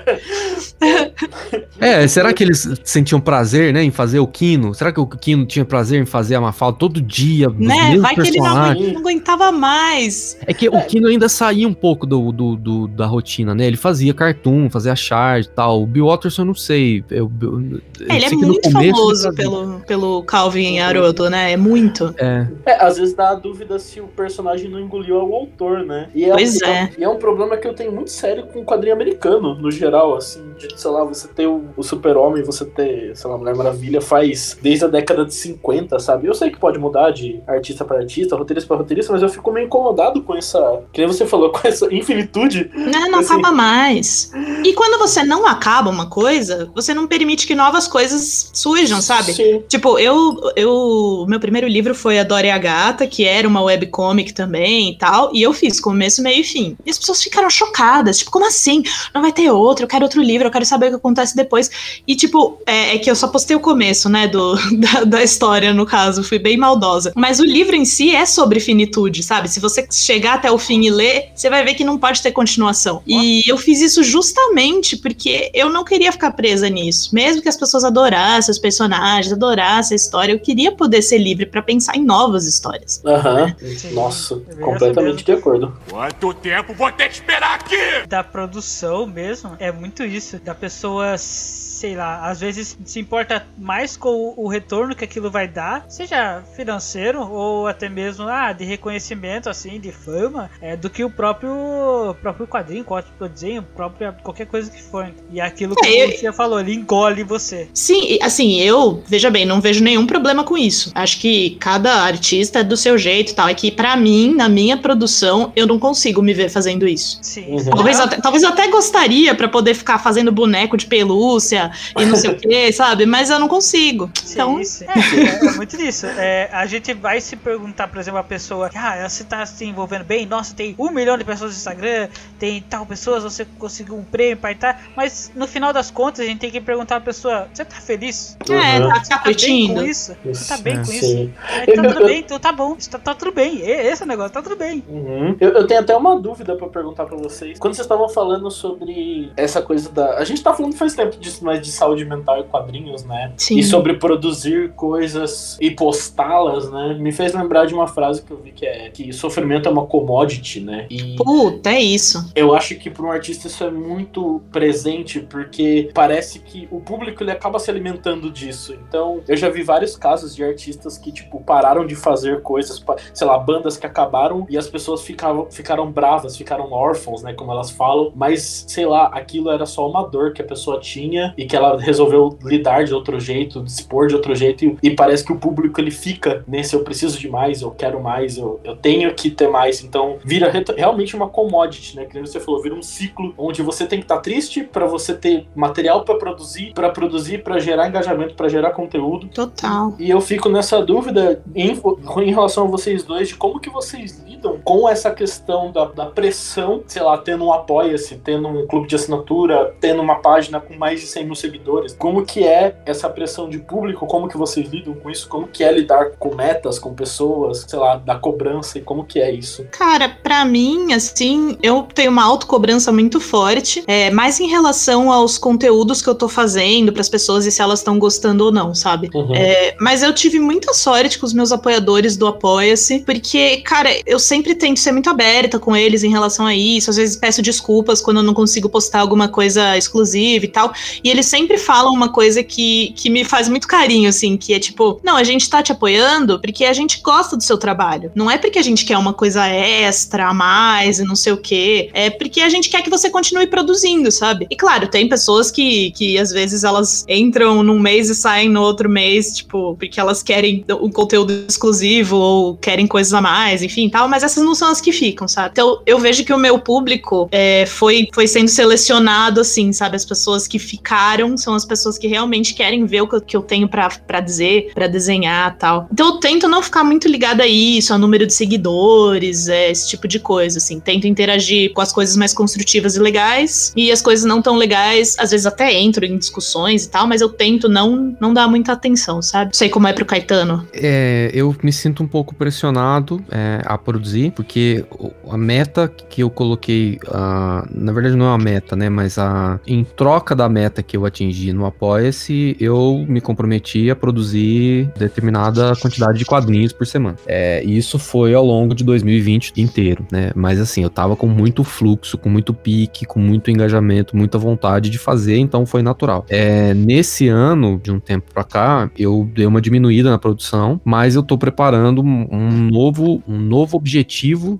É, será que eles sentiam prazer, né, em fazer o Kino? Será que o Kino tinha prazer em fazer a Mafalda todo dia? Né? Vai que ele não, não aguentava mais. É que o Kino ainda saía um pouco do, do- do- da rotina, né? Ele fazia cartoon, fazia charge e tal. O Bill Watterson, eu não sei. Eu, eu- eu É, ele é sei no muito famoso pelo, pelo Calvin Haroldo, né? É muito. É, É, às vezes dá a dúvida se o personagem não engoliu o autor, né? E Pois um- é. E é um problema que eu tenho muito sério com o quadrinho americano, no geral, assim. De, sei lá, você ter o, o super-homem, você ter, sei lá, Mulher Maravilha faz desde a década de 50, sabe? Eu sei que pode mudar de artista pra artista, roteirista pra roteirista, mas eu fico meio incomodado com essa, que nem você falou, com essa infinitude. Né, não Assim. acaba mais. E quando você não acaba uma coisa, você não permite que novas coisas surjam, sabe? Sim. Tipo, eu, eu. Meu primeiro livro foi A Dora e a Gata, que era uma webcomic também e tal. E eu fiz começo, meio e fim. E as pessoas ficaram chocadas. Tipo, como assim? Não vai ter outro, eu quero outro livro, eu quero saber o que acontece depois. E, tipo, é, é que eu só postei o começo, né? Do, da, da história, no caso. Fui bem maldosa. Mas o livro em si é sobre finitude, sabe? Se você chegar até o fim e ler, você vai ver que não pode ter continuação. E eu fiz isso justamente porque eu não queria ficar presa nisso. Mesmo que as pessoas adorassem os personagens, adorassem a história, eu queria poder ser livre pra pensar em novas histórias. Aham. Sim. Nossa, É completamente de acordo. Quanto tempo vou ter que esperar aqui? da produção mesmo, é muito isso, da pessoa sei lá, às vezes se importa mais com o retorno que aquilo vai dar, seja financeiro ou até mesmo ah, de reconhecimento, assim, de fama, é, do que o próprio, próprio quadrinho, o desenho, própria, qualquer coisa que for. E aquilo que é, você falou, ele engole você. Sim, assim, eu, veja bem, não vejo nenhum problema com isso. Acho que cada artista é do seu jeito e tal. É que, para mim, na minha produção, eu não consigo me ver fazendo isso. Sim. Uhum. Talvez, até, talvez eu até gostaria para poder ficar fazendo boneco de pelúcia e não sei o que, sabe? Mas eu não consigo. Sim, então. Sim. É, é, muito disso. É, a gente vai se perguntar, por exemplo, a pessoa, ah, você tá se envolvendo bem, nossa, tem um milhão de pessoas no Instagram, tem tal pessoas, você conseguiu um prêmio para estar. Mas no final das contas, a gente tem que perguntar a pessoa, você tá feliz? É, uhum. tá, tá, tá bem com isso? Você tá bem com isso? É, tá tudo bem, então tá bom, tá, tá tudo bem. Esse é o negócio, tá tudo bem. Uhum. Eu, eu, tenho até uma dúvida para perguntar para vocês. Quando vocês estavam falando sobre essa coisa da. A gente tá falando faz tempo disso, mas de saúde mental e quadrinhos, né? Sim. E sobre produzir coisas e postá-las, né? Me fez lembrar de uma frase que eu vi que é que sofrimento é uma commodity, né? E Puta, é isso. Eu acho que para um artista isso é muito presente, porque parece que o público ele acaba se alimentando disso. Então, eu já vi vários casos de artistas que, tipo, pararam de fazer coisas, sei lá, bandas que acabaram e as pessoas ficavam, ficaram bravas, ficaram órfãos, né? Como elas falam, mas sei lá, aquilo era só uma dor que a pessoa tinha e que ela resolveu lidar de outro jeito, dispor de outro jeito, e, e parece que o público ele fica nesse eu preciso de mais, eu quero mais, eu, eu tenho que ter mais. Então vira realmente uma commodity, né? Que você falou, vira um ciclo onde você tem que estar tá triste para você ter material para produzir, para produzir, para gerar engajamento, para gerar conteúdo. Total. E eu fico nessa dúvida em, em relação a vocês dois de como que vocês lidam com essa questão da, da pressão, sei lá, tendo um apoia-se, tendo um clube de assinatura, tendo uma página com mais de 100 mil seguidores. Como que é essa pressão de público? Como que vocês lidam com isso? Como que é lidar com metas, com pessoas, sei lá, da cobrança e como que é isso? Cara, para mim, assim, eu tenho uma autocobrança muito forte, é, mais em relação aos conteúdos que eu tô fazendo para as pessoas e se elas estão gostando ou não, sabe? Uhum. É, mas eu tive muita sorte com os meus apoiadores do Apoia-se, porque, cara, eu sempre tento ser muito aberta com eles em relação a isso. Às vezes peço desculpas quando eu não consigo postar alguma coisa exclusiva e tal. E eles sempre falam uma coisa que, que me faz muito carinho, assim, que é tipo, não, a gente tá te apoiando porque a gente gosta do seu trabalho. Não é porque a gente quer uma coisa extra, a mais e não sei o quê. É porque a gente quer que você continue produzindo, sabe? E claro, tem pessoas que, que às vezes elas entram num mês e saem no outro mês, tipo, porque elas querem um conteúdo exclusivo ou querem coisas a mais, enfim, tal, mas essas não são as que ficam, sabe? Então eu vejo que o meu público é, foi, foi sendo selecionado assim, sabe? As pessoas que ficaram são as pessoas que realmente querem ver o que eu, que eu tenho para dizer, para desenhar tal. Então eu tento não ficar muito ligada a isso, a número de seguidores, é, esse tipo de coisa, assim. Tento interagir com as coisas mais construtivas e legais e as coisas não tão legais, às vezes até entro em discussões e tal, mas eu tento não, não dar muita atenção, sabe? Sei como é pro Caetano. É, eu me sinto um pouco pressionado é, a produzir, porque a meta que eu coloquei, na verdade não é uma meta, né, mas a, em troca da meta que eu atingi no Apoia-se, eu me comprometi a produzir determinada quantidade de quadrinhos por semana. É, isso foi ao longo de 2020 inteiro, né, mas assim, eu tava com muito fluxo, com muito pique, com muito engajamento, muita vontade de fazer, então foi natural. É, nesse ano, de um tempo pra cá, eu dei uma diminuída na produção, mas eu tô preparando um novo, um novo objetivo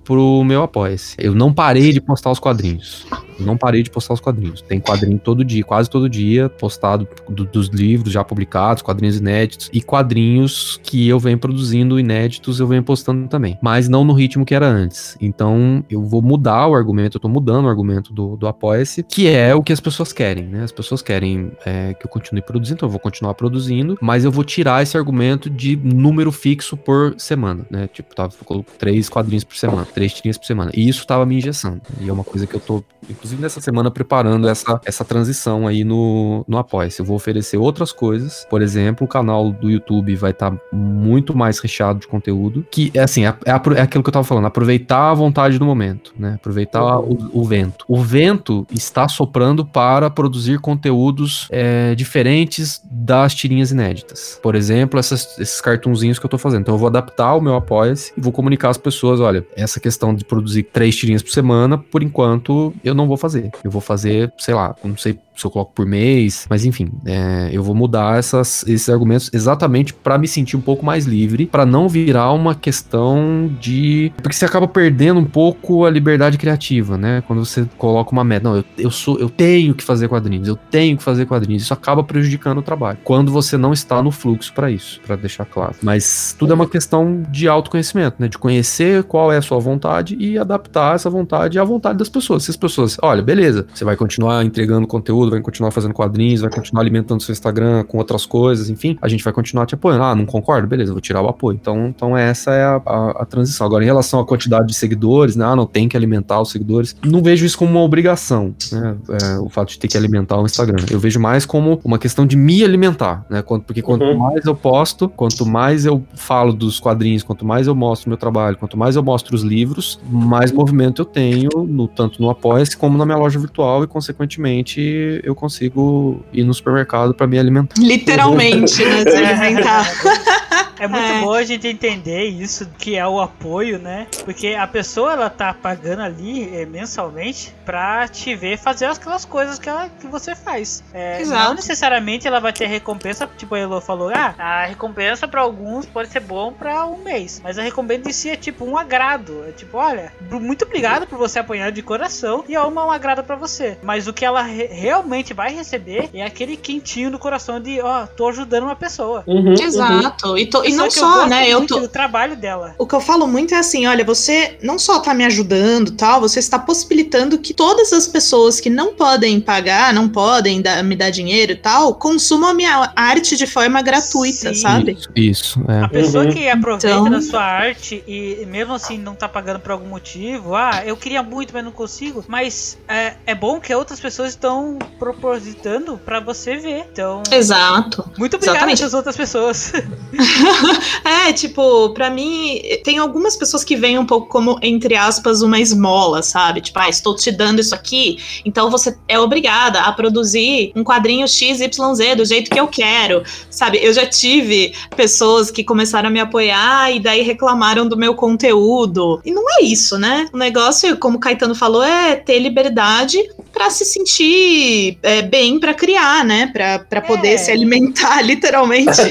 pro meu Apoia-se. Eu não parei de postar os quadrinhos. Não parei de postar os quadrinhos. Tem quadrinho todo dia, quase todo dia, postado do, dos livros já publicados, quadrinhos inéditos e quadrinhos que eu venho produzindo inéditos, eu venho postando também. Mas não no ritmo que era antes. Então eu vou mudar o argumento, eu tô mudando o argumento do, do Apoia-se, que é o que as pessoas querem, né? As pessoas querem é, que eu continue produzindo, então eu vou continuar produzindo, mas eu vou tirar esse argumento de número fixo por semana, né? Tipo, tava três quadrinhos por semana, três tirinhas por semana. E isso tava me injeção. E é uma coisa que eu tô inclusive nessa semana, preparando essa, essa transição aí no, no Apoia-se. Eu vou oferecer outras coisas. Por exemplo, o canal do YouTube vai estar tá muito mais recheado de conteúdo. Que é assim, é, é, é, aquilo que eu tava falando, aproveitar a vontade do momento, né? Aproveitar o, o, vento. O vento está soprando para produzir conteúdos é, diferentes das tirinhas inéditas. Por exemplo, essas, esses cartunzinhos que eu tô fazendo. Então eu vou adaptar o meu Apoia-se e vou comunicar às pessoas: olha, olha, essa questão de produzir três tirinhas por semana, por enquanto, eu não vou fazer. Eu vou fazer, sei lá, não sei se eu coloco por mês, mas enfim, é, eu vou mudar essas, esses argumentos exatamente para me sentir um pouco mais livre, para não virar uma questão de. Porque você acaba perdendo um pouco a liberdade criativa, né? Quando você coloca uma meta. Não, eu, eu sou, eu tenho que fazer quadrinhos, eu tenho que fazer quadrinhos. Isso acaba prejudicando o trabalho. Quando você não está no fluxo para isso, para deixar claro. Mas tudo é uma questão de autoconhecimento, né? De conhecer qual é a sua vontade e adaptar essa vontade à vontade das pessoas. Se as pessoas, olha, beleza, você vai continuar entregando conteúdo, vai continuar fazendo quadrinhos, vai continuar alimentando seu Instagram com outras coisas, enfim, a gente vai continuar te apoiando. Ah, não concordo? Beleza, vou tirar o apoio. Então, então essa é a, a, a transição. Agora, em relação à quantidade de seguidores, né? Ah, não tem que alimentar os seguidores. Não vejo isso como uma obrigação, né? É, o fato de ter que alimentar o Instagram. Eu vejo mais como uma questão de me alimentar, né? Porque quanto uhum. mais eu posto, quanto mais eu falo dos quadrinhos, quanto mais eu mostro meu trabalho, quanto mais eu mostro os livros, mais movimento eu tenho, no, tanto no Apoia-se como na minha loja virtual e, consequentemente, eu consigo ir no supermercado para me alimentar. Literalmente, né? Se alimentar. É muito é. bom a gente entender isso, que é o apoio, né? Porque a pessoa, ela tá pagando ali é, mensalmente pra te ver fazer aquelas coisas que, ela, que você faz. É, não necessariamente ela vai ter recompensa, tipo a Elo falou, ah, a recompensa para alguns pode ser bom para um mês, mas a recompensa em si é tipo um agrado. É tipo, olha, muito obrigado por você apoiar de coração e é uma um agrado para você. Mas o que ela re realmente vai receber é aquele quentinho no coração de, ó, oh, tô ajudando uma pessoa. Uhum, Exato. Uhum. E tô, e não só, eu né? Eu tô. O trabalho dela. O que eu falo muito é assim: olha, você não só tá me ajudando tal, você está possibilitando que todas as pessoas que não podem pagar, não podem dar, me dar dinheiro e tal, consumam a minha arte de forma gratuita, Sim. sabe? Isso. isso é. A pessoa uhum. que aproveita então... da sua arte e mesmo assim não tá pagando por algum motivo, ah, eu queria muito, mas não consigo. Mas é, é bom que outras pessoas estão propositando para você ver. Então. Exato. Muito obrigado às outras pessoas. é, tipo, para mim, tem algumas pessoas que veem um pouco como, entre aspas, uma esmola, sabe? Tipo, ah, estou te dando isso aqui, então você é obrigada a produzir um quadrinho XYZ do jeito que eu quero, sabe? Eu já tive pessoas que começaram a me apoiar e daí reclamaram do meu conteúdo. E não é isso, né? O negócio, como o Caetano falou, é ter liberdade para se sentir é, bem para criar, né? Para poder é. se alimentar, literalmente,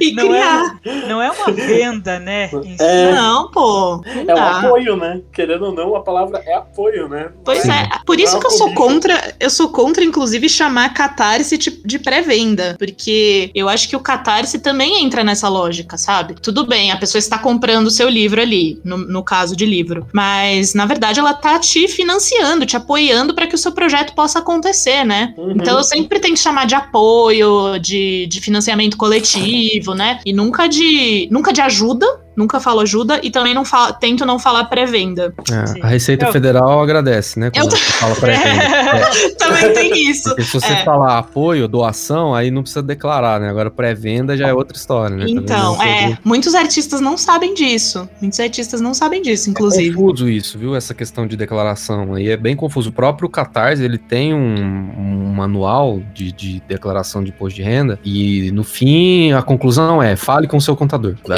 e não criar. É, não é uma venda, né? É, não, pô. Não é um apoio, né? Querendo ou não, a palavra é apoio, né? Pois é. Por isso que eu sou contra, eu sou contra, inclusive, chamar catarse de pré-venda. Porque eu acho que o catarse também entra nessa lógica, sabe? Tudo bem, a pessoa está comprando o seu livro ali, no, no caso de livro. Mas, na verdade, ela tá te financiando, te apoiando para que o seu projeto possa acontecer, né? Uhum. Então eu sempre tenho que chamar de apoio, de, de financiamento coletivo, né? E nunca de, nunca de ajuda, Nunca falo ajuda e também não falo, tento não falar pré-venda. É, a Receita eu... Federal agradece, né? Quando eu... você fala pré-venda. É. também tem isso. Porque se você é. falar apoio, doação, aí não precisa declarar, né? Agora pré-venda já é outra história, né? Então, é. Muitos artistas não sabem disso. Muitos artistas não sabem disso, inclusive. É confuso isso, viu? Essa questão de declaração aí é bem confuso. O próprio Catarse, ele tem um, um manual de, de declaração de imposto de renda e no fim a conclusão é fale com o seu contador. Né?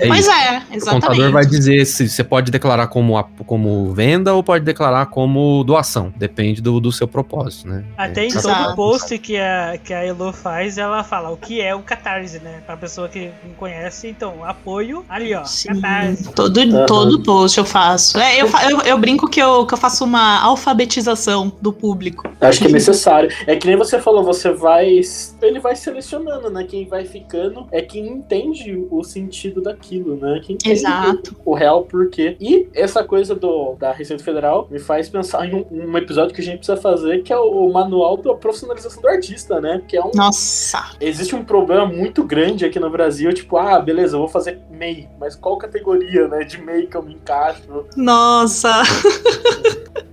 É pois isso. é, exatamente. O contador vai dizer se você pode declarar como, como venda ou pode declarar como doação. Depende do, do seu propósito, né? Até é. em todo post que a, que a Elo faz, ela fala o que é o Catarse, né? Pra pessoa que não conhece, então, apoio ali, ó. Sim, Catarse. Todo, uhum. todo post eu faço. É, eu, eu, eu, brinco que eu, que eu faço uma alfabetização do público. Acho que é necessário. É que nem você falou, você vai. Ele vai selecionando, né? Quem vai ficando é quem entende o sentido daquilo aquilo, né? Quem Exato. o real porquê. E essa coisa do, da Receita Federal me faz pensar em um, um episódio que a gente precisa fazer, que é o, o, manual da profissionalização do artista, né? Que é um. Nossa! Existe um problema muito grande aqui no Brasil, tipo, ah, beleza, eu vou fazer MEI, mas qual categoria, né, de MEI que eu me encaixo? Nossa!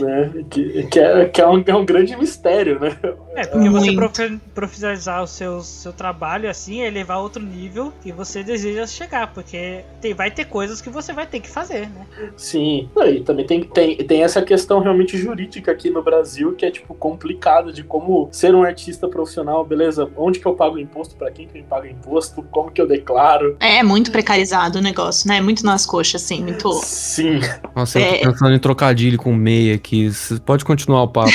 né? Que, que, é, que é, um, é um grande mistério, né? É, porque você Muito. profe- profissionalizar o seu, seu trabalho assim é levar a outro nível que você deseja chegar, porque tem, vai ter coisas que você vai ter que fazer, né? Sim. E também tem, tem, tem essa questão realmente jurídica aqui no Brasil que é, tipo, complicada de como ser um artista profissional, beleza? Onde que eu pago imposto? Pra quem que me paga imposto? Como que eu declaro? É muito precarizado o negócio, né? Muito nas coxas, assim, muito. Sim. Nossa, eu É. tô pensando em trocadilho com meia aqui. Você pode continuar o papo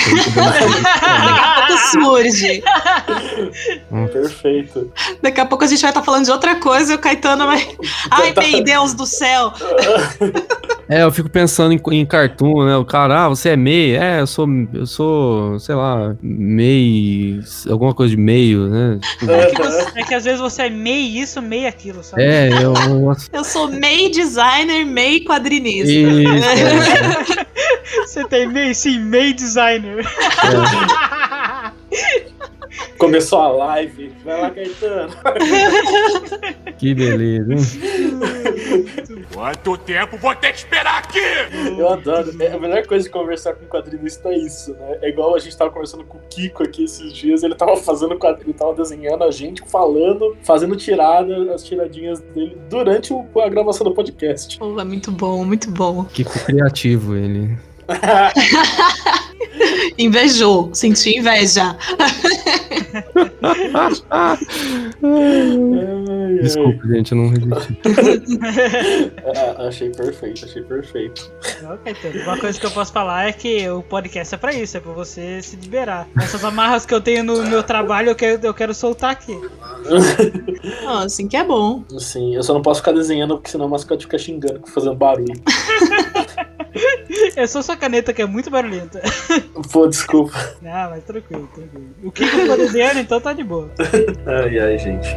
surge. Perfeito. Daqui a pouco a gente vai estar falando de outra coisa e o Caetano vai. Ai, bem, Deus do céu! É, eu fico pensando em, em cartoon, né? O cara, ah, você é meio. É, eu sou, eu sou, sei lá, meio. alguma coisa de meio, né? Tipo, É que, você- é que às vezes você é meio isso, meio aquilo, sabe? é, eu. Eu sou MEI designer, MEI quadrinista. Isso, é, Você tem meio, sim, meio designer. Começou a live. Vai lá, Caetano. que beleza. hein? Quanto tempo vou ter que esperar aqui? Eu adoro. É, a melhor coisa de conversar com quadrinista é isso, né? É igual a gente tava conversando com o Kiko aqui esses dias. Ele tava fazendo quadrinho, tava desenhando a gente, falando, fazendo tirada, as tiradinhas dele durante o- a gravação do podcast. Pô, é muito bom, muito bom. Que criativo ele. Invejou, senti inveja. Desculpa, gente, eu não resisti. Ah, achei perfeito, achei perfeito. Caetano, Uma coisa que eu posso falar é que o podcast é pra isso, é pra você se liberar. Essas amarras que eu tenho no meu trabalho, eu quero, eu quero soltar aqui. Ó, assim que é bom. Sim, eu só não posso ficar desenhando porque senão o mascote fica xingando, fazendo barulho. Eu sou sua caneta que é muito barulhenta. Pô, desculpa. Ah, mas tranquilo, tranquilo. O que eu tô desenhando, então tá de boa. Ai, ai, gente.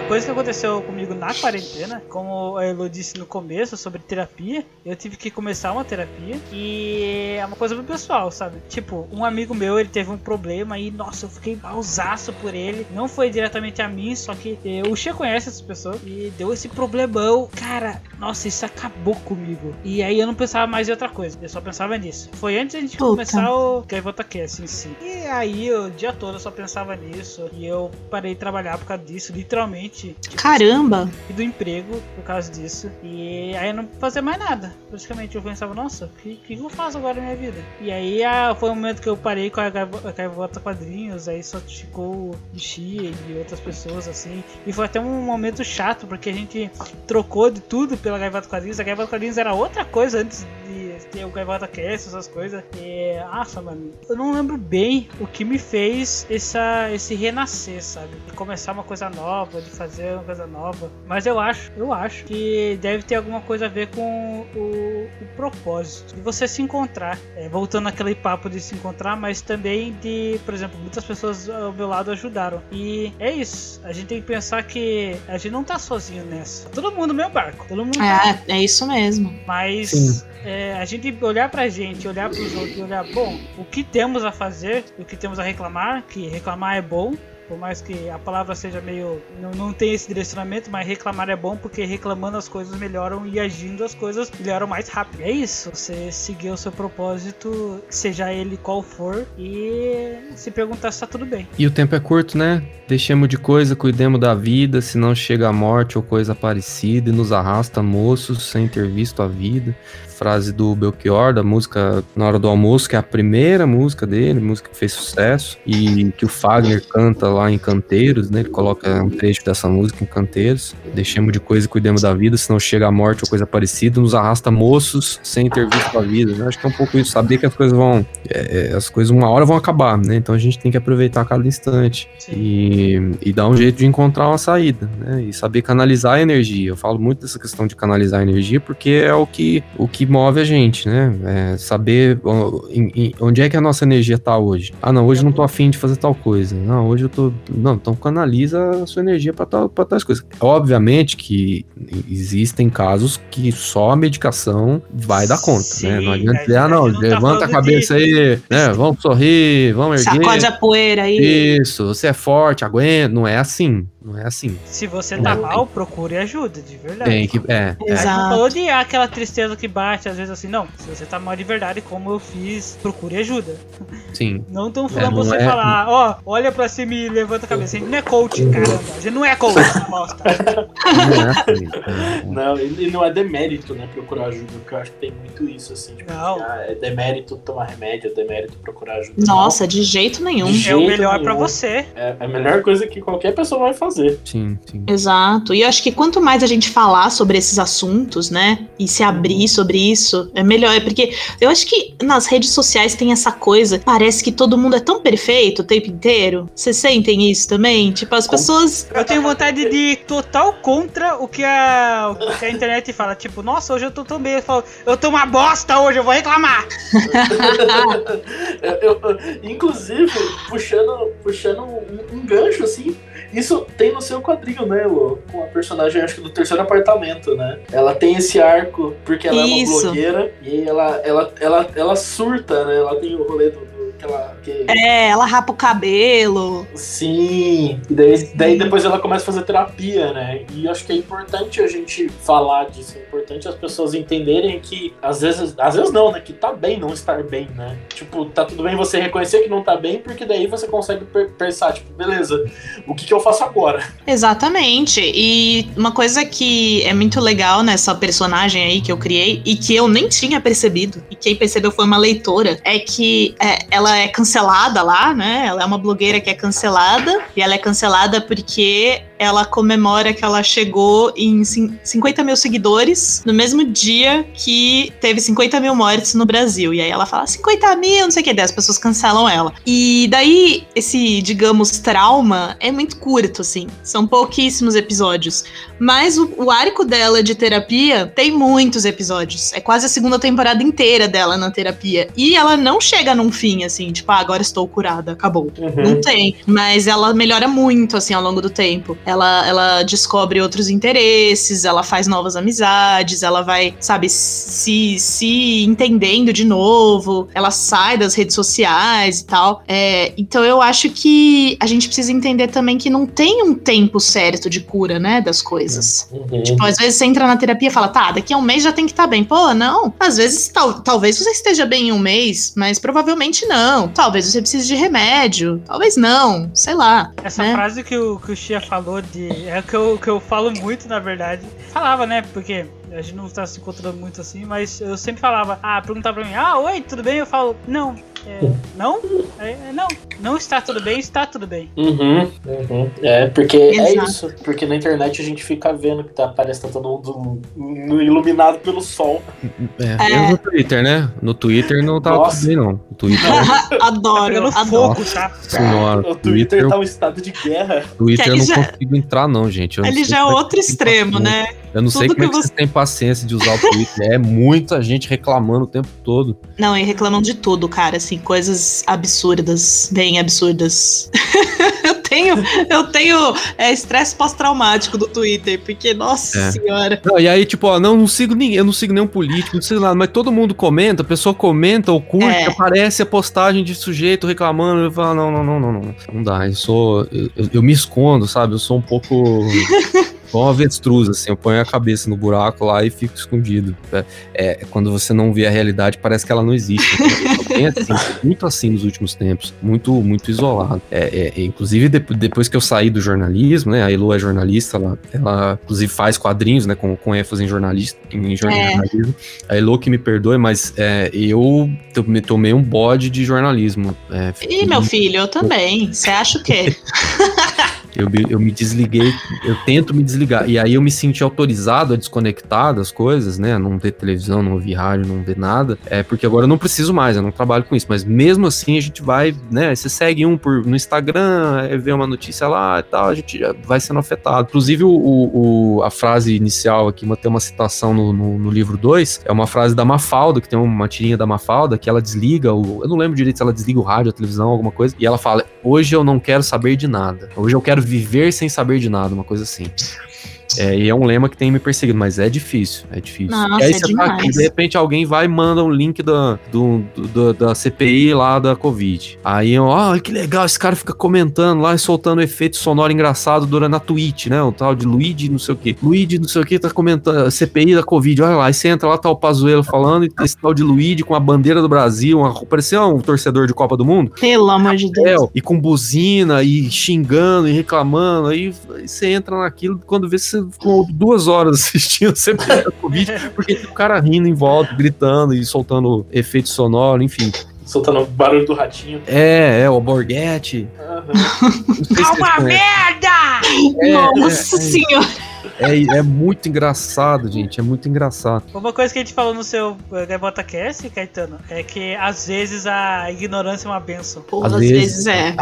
Uma coisa que aconteceu comigo na quarentena, como a Elo disse no começo sobre terapia, eu tive que começar uma terapia e é uma coisa pro pessoal, sabe? Tipo, um amigo meu, ele teve um problema e, nossa, eu fiquei mausaço por ele. Não foi diretamente a mim, só que eh, o Xê conhece essas pessoas e deu esse problemão. Cara, nossa, isso acabou comigo. E aí eu não pensava mais em outra coisa, eu só pensava nisso. Foi antes da gente Puta. começar o Gaivota Cast em si. E aí o dia todo eu só pensava nisso e eu parei de trabalhar por causa disso, literalmente. Tipo, Caramba! e do emprego por causa disso. E aí eu não fazia mais nada. Praticamente eu pensava, nossa, o que, que eu faço agora na minha vida? E aí ah, foi o momento que eu parei com a Gaivo- a Gaivota Quadrinhos, aí só ficou o Xi e outras pessoas assim. E foi até um momento chato, porque a gente trocou de tudo pela Gaivota Quadrinhos. A Gaivota Quadrinhos era outra coisa antes de ter o Gaivota Cast, essas coisas. E, nossa, mano, eu não lembro bem o que me fez essa, esse renascer, sabe? De começar uma coisa nova, de fazer uma coisa nova. Mas eu acho, eu acho que deve ter alguma coisa a ver com o, o propósito de você se encontrar. É, voltando àquele papo de se encontrar, mas também de, por exemplo, muitas pessoas ao meu lado ajudaram. E é isso. A gente tem que pensar que a gente não tá sozinho nessa. Todo mundo no meu barco. Todo mundo tá É, é isso mesmo. mas é, a gente olhar pra gente, olhar pros outros e olhar, bom, o que temos a fazer, o que temos a reclamar, que reclamar é bom. Por mais que a palavra seja meio. Não, não tem esse direcionamento, mas reclamar é bom porque reclamando as coisas melhoram e agindo as coisas melhoram mais rápido. É isso. Você seguir o seu propósito, seja ele qual for, e se perguntar se tá tudo bem. E o tempo é curto, né? Deixemos de coisa, cuidemos da vida, senão chega a morte ou coisa parecida e nos arrasta moços sem ter visto a vida. Frase do Belchior, da música Na Hora do Almoço, que é a primeira música dele, música que fez sucesso, e que o Fagner canta lá em Canteiros, né? Ele coloca um trecho dessa música em Canteiros. Deixemos de coisa e cuidemos da vida, senão chega a morte ou coisa parecida, nos arrasta moços sem ter visto a vida. Eu acho que é um pouco isso, saber que as coisas vão. é, as coisas uma hora vão acabar, né? Então a gente tem que aproveitar cada instante e, e dar um jeito de encontrar uma saída, né? E saber canalizar a energia. Eu falo muito dessa questão de canalizar a energia porque é o que, o que move a gente, né? É saber onde é que a nossa energia tá hoje. Ah, não, hoje eu não tô afim de fazer tal coisa. Não, hoje eu tô. Não, então canaliza a sua energia pra, tal, pra tais coisas. Obviamente que existem casos que só a medicação vai dar conta, Sim, né? Não adianta a dizer, ah, não, não tá levanta a falando cabeça aí, né? Vamos sorrir, vamos erguer. Sacode a poeira aí. Isso, você é forte, aguenta. Não é assim. Não é assim. Se você tá Não. mal, procure ajuda, de verdade. Tem que. É. é. Não Exato. falou de aquela tristeza que bate, às vezes assim, não. Se você tá mal de verdade, como eu fiz, procure ajuda. Sim. Não tão falando não você é- falar, ó, olha pra cima e levanta a cabeça. A gente não é coach, caramba. A gente não é coach, bosta. Não é assim. É. Não, e não é demérito, né, procurar ajuda, porque eu acho que tem muito isso, assim, tipo, Não. assim, ah, é demérito tomar remédio, é demérito procurar ajuda. Nossa, de jeito nenhum. É o jeito melhor nenhum. pra você. Não, é a melhor coisa que qualquer pessoa vai fazer. Sim, sim. Exato. E eu acho que quanto mais a gente falar sobre esses assuntos, né? E se abrir sobre isso, é melhor. É porque eu acho que nas redes sociais tem essa coisa. Parece que todo mundo é tão perfeito o tempo inteiro. Vocês sentem isso também? Tipo, as Com- pessoas. Eu tenho vontade de ir total contra o que a, o que a internet fala. Tipo, nossa, hoje eu tô tão bem. Eu falo, eu tô uma bosta hoje, eu vou reclamar. Eu- eu- inclusive, puxando, puxando um, um gancho, assim, isso tem no seu quadrinho, né, Lô? Com a personagem, acho que do terceiro apartamento, né? Ela tem esse arco porque ela é Isso. uma blogueira e ela, ela, ela, ela surta, né? Ela tem o rolê do. Do que É, ela rapa o cabelo. Sim, e daí, daí depois ela começa a fazer terapia, né? E acho que é importante a gente falar disso, é importante as pessoas entenderem que às vezes, às vezes não, né? Que tá bem não estar bem, né? Tipo, tá tudo bem você reconhecer que não tá bem, porque daí você consegue pensar, tipo, beleza, o que, que eu faço agora? Exatamente. E uma coisa que é muito legal nessa personagem aí que eu criei e que eu nem tinha percebido, e quem percebeu foi uma leitora, é que é, ela é cancelada lá, né? Ela é uma blogueira que é cancelada, e ela é cancelada porque ela comemora que ela chegou em cin- 50 mil seguidores no mesmo dia que teve 50 mil mortes no Brasil. E aí ela fala 50 mil, não sei o que, daí as pessoas cancelam ela. E daí, esse, digamos, trauma é muito curto, assim. São pouquíssimos episódios. Mas o, o arco dela de terapia tem muitos episódios. É quase a segunda temporada inteira dela na terapia. E ela não chega num fim, assim, tipo, ah, agora estou curada, acabou. Não tem. Mas ela melhora muito, assim, ao longo do tempo. Ela, ela descobre outros interesses, ela faz novas amizades, ela vai, sabe, se, se entendendo de novo, ela sai das redes sociais e tal. É, então eu acho que a gente precisa entender também que não tem um tempo certo de cura, né, das coisas. Uhum. Tipo, às vezes você entra na terapia e fala, tá, daqui a um mês já tem que estar bem. Pô, não. Às vezes, tal, talvez você esteja bem em um mês, mas provavelmente não. Talvez você precise de remédio. Talvez não. Sei lá. Essa né? frase que o, que o Chia falou de. É o que eu, que eu falo muito, na verdade. Falava, né? Porque a gente não tá se encontrando muito assim, mas eu sempre falava, ah, perguntar pra mim, ah, oi, tudo bem? Eu falo, não. É, não? É, é, não. Não está tudo bem, está tudo bem. Uhum, uhum. É, porque é Exato. isso. Porque na internet a gente fica vendo que tá, parece que tá todo mundo no- iluminado pelo sol. É, É. no Twitter, né? No Twitter não tava Nossa. tudo bem, não. No Twitter, adoro, Pegando adoro. fogo, tá? senhora, O Twitter, Twitter tá um estado de guerra. Twitter eu não já- consigo entrar, não, gente. Eu Ele já é como outro extremo, né? Eu não sei Tudo como é que que vocês têm paciência de usar o Twitter. É muita gente reclamando o tempo todo. Não, e reclamam de tudo, cara, assim, coisas absurdas, bem absurdas. eu tenho, eu tenho é, estresse pós-traumático do Twitter, porque, nossa É. senhora. Não, e aí, tipo, ó, não, não sigo ninguém, eu não sigo nenhum político, não sigo nada, mas todo mundo comenta, a pessoa comenta ou curte, É. aparece a postagem de sujeito reclamando, eu falo, não, não, não, não, não, não dá, eu sou, eu, eu- eu me escondo, sabe, eu sou um pouco... Igual um avestruz, assim, eu ponho a cabeça no buraco lá e fico escondido. É, é, quando você não vê a realidade, parece que ela não existe. Eu tô bem assim, muito assim nos últimos tempos, muito, muito isolado. É, é, inclusive, de- depois que eu saí do jornalismo, né, a Elo é jornalista, ela, ela inclusive faz quadrinhos, né, com, com ênfase em jornalista, em É. jornalismo. A Elo que me perdoe, mas é, eu to- me tomei um bode de jornalismo. É, Ih, meu filho, eu também. Você acha o quê? Eu, eu me desliguei, eu tento me desligar. E aí eu me senti autorizado a desconectar das coisas, né? Não ver televisão, não ouvir rádio, não ver nada. É porque agora eu não preciso mais, eu não trabalho com isso. Mas mesmo assim a gente vai, né? Você segue um por, no Instagram, vê uma notícia lá e tal, a gente vai sendo afetado. Inclusive, o, o- a frase inicial aqui, tem uma citação no, no, no livro 2, é uma frase da Mafalda, que tem uma tirinha da Mafalda, que ela desliga o. Eu não lembro direito se ela desliga o rádio, a televisão, alguma coisa. E ela fala: Hoje eu não quero saber de nada. Hoje eu quero viver sem saber de nada, uma coisa assim. É, e é um lema que tem me perseguido, mas é difícil, é difícil. Nossa, e aí é você tá de repente alguém vai e manda um link da, do, do- da CPI lá da Covid. Aí, ó, ah, que legal, esse cara fica comentando lá e soltando efeito sonoro engraçado durante a Twitch, né? O tal de Luigi não sei o que. Luigi não sei o que tá comentando CPI da Covid, olha lá. Aí você entra lá, tá o Pazuello falando, e esse tal de Luigi com a bandeira do Brasil, uma, parecia um torcedor de Copa do Mundo. Pelo amor de Deus. E com buzina, e xingando, e reclamando, aí, aí você entra naquilo, quando vê você ficou duas horas assistindo CPI da Covid, porque tem o cara rindo em volta, gritando e soltando efeito sonoro, enfim. Soltando o barulho do ratinho. É, é, o Borghetti. Vocês Calma, conhecem. merda! É, Nossa é, é, senhora. É, é muito engraçado, gente, é muito engraçado. Uma coisa que a gente falou no seu Gaivota Cast, Caetano, é que às vezes a ignorância é uma benção. Porra, Às às, vezes. vezes é.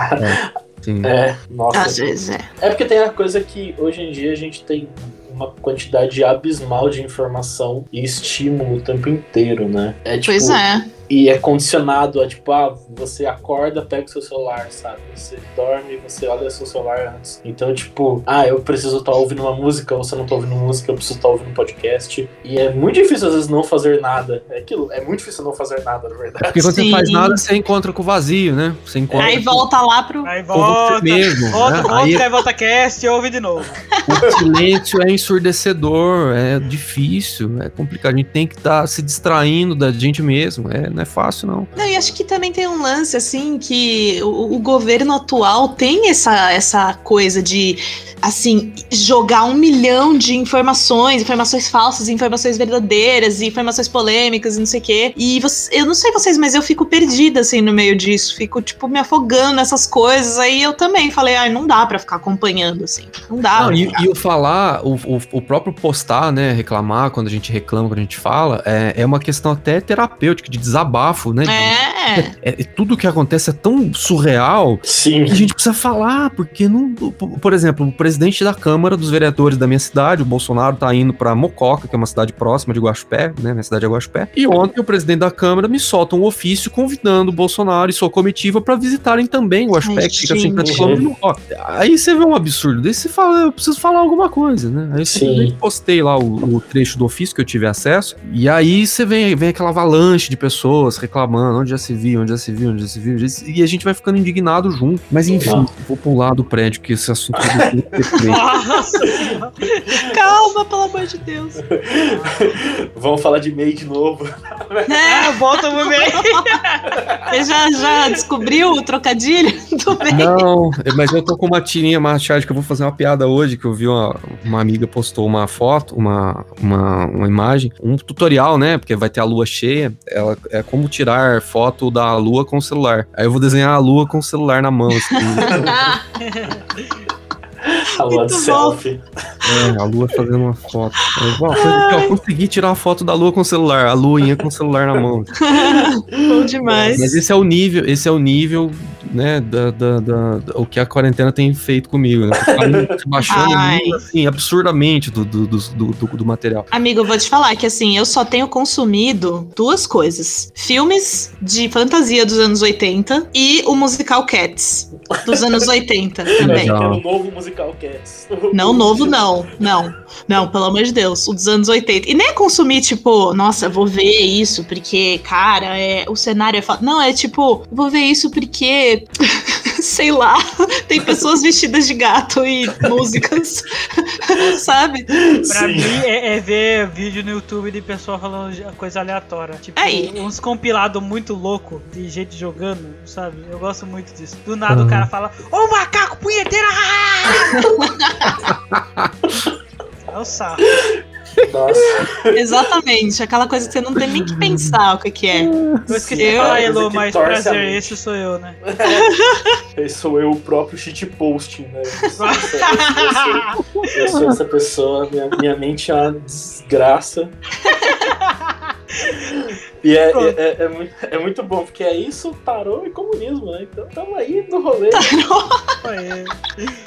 Sim. É, nossa. Às vezes é. É porque tem a coisa que hoje em dia a gente tem uma quantidade abismal de informação e estímulo o tempo inteiro, né? É tipo, Pois é. E é condicionado a tipo, ah, você acorda, pega o seu celular, sabe? Você dorme, você olha seu celular antes. Então, tipo, ah, eu preciso estar ouvindo uma música, você não tá ouvindo música, eu preciso estar ouvindo um podcast. E é muito difícil às vezes não fazer nada. É aquilo, é muito difícil não fazer nada, na verdade. Porque quando você Sim. faz nada, você encontra com o vazio, né? Você encontra Aí volta lá pro. Aí com volta, você mesmo. volta, né? volta Aí o Gaivota Cast e ouve de novo. o silêncio é ensurdecedor, é difícil, é complicado. A gente tem que estar se distraindo da gente mesmo. É, não é fácil, não. Não, e acho que também tem um lance, assim, que o, o governo atual tem essa, essa coisa de, assim, jogar um milhão de informações, informações falsas, informações verdadeiras, informações polêmicas e não sei o quê. E você- eu não sei vocês, mas eu fico perdida, assim, no meio disso. Fico, tipo, me afogando nessas coisas. Aí eu também falei, ai, não dá pra ficar acompanhando, assim. Não dá. Não, pra e, e o falar, o, o, o próprio postar, né? Reclamar quando a gente reclama, quando a gente fala, é, é uma questão até terapêutica, de desabafo, né? de- É. é- é- tudo que acontece é tão surreal Sim. que a gente precisa falar, porque não. Por exemplo, o presidente da Câmara dos Vereadores da minha cidade, o Bolsonaro, tá indo pra Mococa, que é uma cidade próxima de Guaxupé, né? Minha cidade é Guaxupé. E ontem o presidente da Câmara me solta um ofício convidando o Bolsonaro e sua comitiva pra visitarem também Guaxupé, Ai, que fica a gente. 50 quilômetros. Aí você vê um absurdo desse você fala, eu preciso falar alguma coisa, né? Aí eu postei lá o, o trecho do ofício que eu tive acesso, e aí você vem, vem aquela avalanche de pessoas reclamando, onde já se viu, onde já se viu, onde já se viu, onde já se- e a gente vai ficando indignado junto. Mas enfim, vou pular do prédio, que esse assunto é do perfeito. Nossa senhora. Calma, pelo amor de Deus. Vamos falar de MEI de novo. É, volta pro meio. você já, já descobriu o trocadilho do bem? Não, mas eu tô com uma tirinha machado que eu vou fazer uma piada hoje, que eu vi uma, uma amiga postou uma foto, uma, uma, uma imagem, um tutorial, né? Porque vai ter a lua cheia, ela é como tirar foto da lua com o celular. Aí eu vou desenhar a lua com o celular na mão, assim. A lua de selfie. É, a lua fazendo uma foto. Ó, consegui tirar a foto da lua com o celular, a luinha com o celular na mão. Bom demais. Mas esse é o nível, esse é o nível, né, da, da, da- da- o que a quarentena tem feito comigo, né? Tá me baixando Ai. muito, assim, absurdamente do, do, do, do, do material. Amigo, eu vou te falar que assim, eu só tenho consumido duas coisas: filmes de fantasia dos anos 80 e o musical Cats dos anos 80 também. Legal. Era o novo musical Cats. Não, novo não. Não. Não, pelo amor de Deus, o dos anos 80. E nem é consumir, tipo, nossa, vou ver isso porque, cara, é, o cenário é foda. Não, é tipo, vou ver isso porque, sei lá, tem pessoas vestidas de gato e músicas, sabe? Pra Sim. mim é, é ver vídeo no YouTube de pessoa falando coisa aleatória. Tipo, Aí. uns compilados muito louco de gente jogando, sabe? Eu gosto muito disso. Do nada o Aham. cara fala, ô macaco punheteiro! É o sarro. Nossa. Exatamente, aquela coisa que você não tem nem que pensar o que, que é. Eu esqueci Eu- falar, Elo, mas prazer, esse sou eu, né? Esse sou eu, o próprio shitposting, né? Eu sou, essa- eu sou- eu sou essa pessoa, minha, minha mente é uma desgraça. E é, é, é- é muito, é muito bom, porque é isso, tarô e comunismo, né? Então tamo aí no rolê. Aí.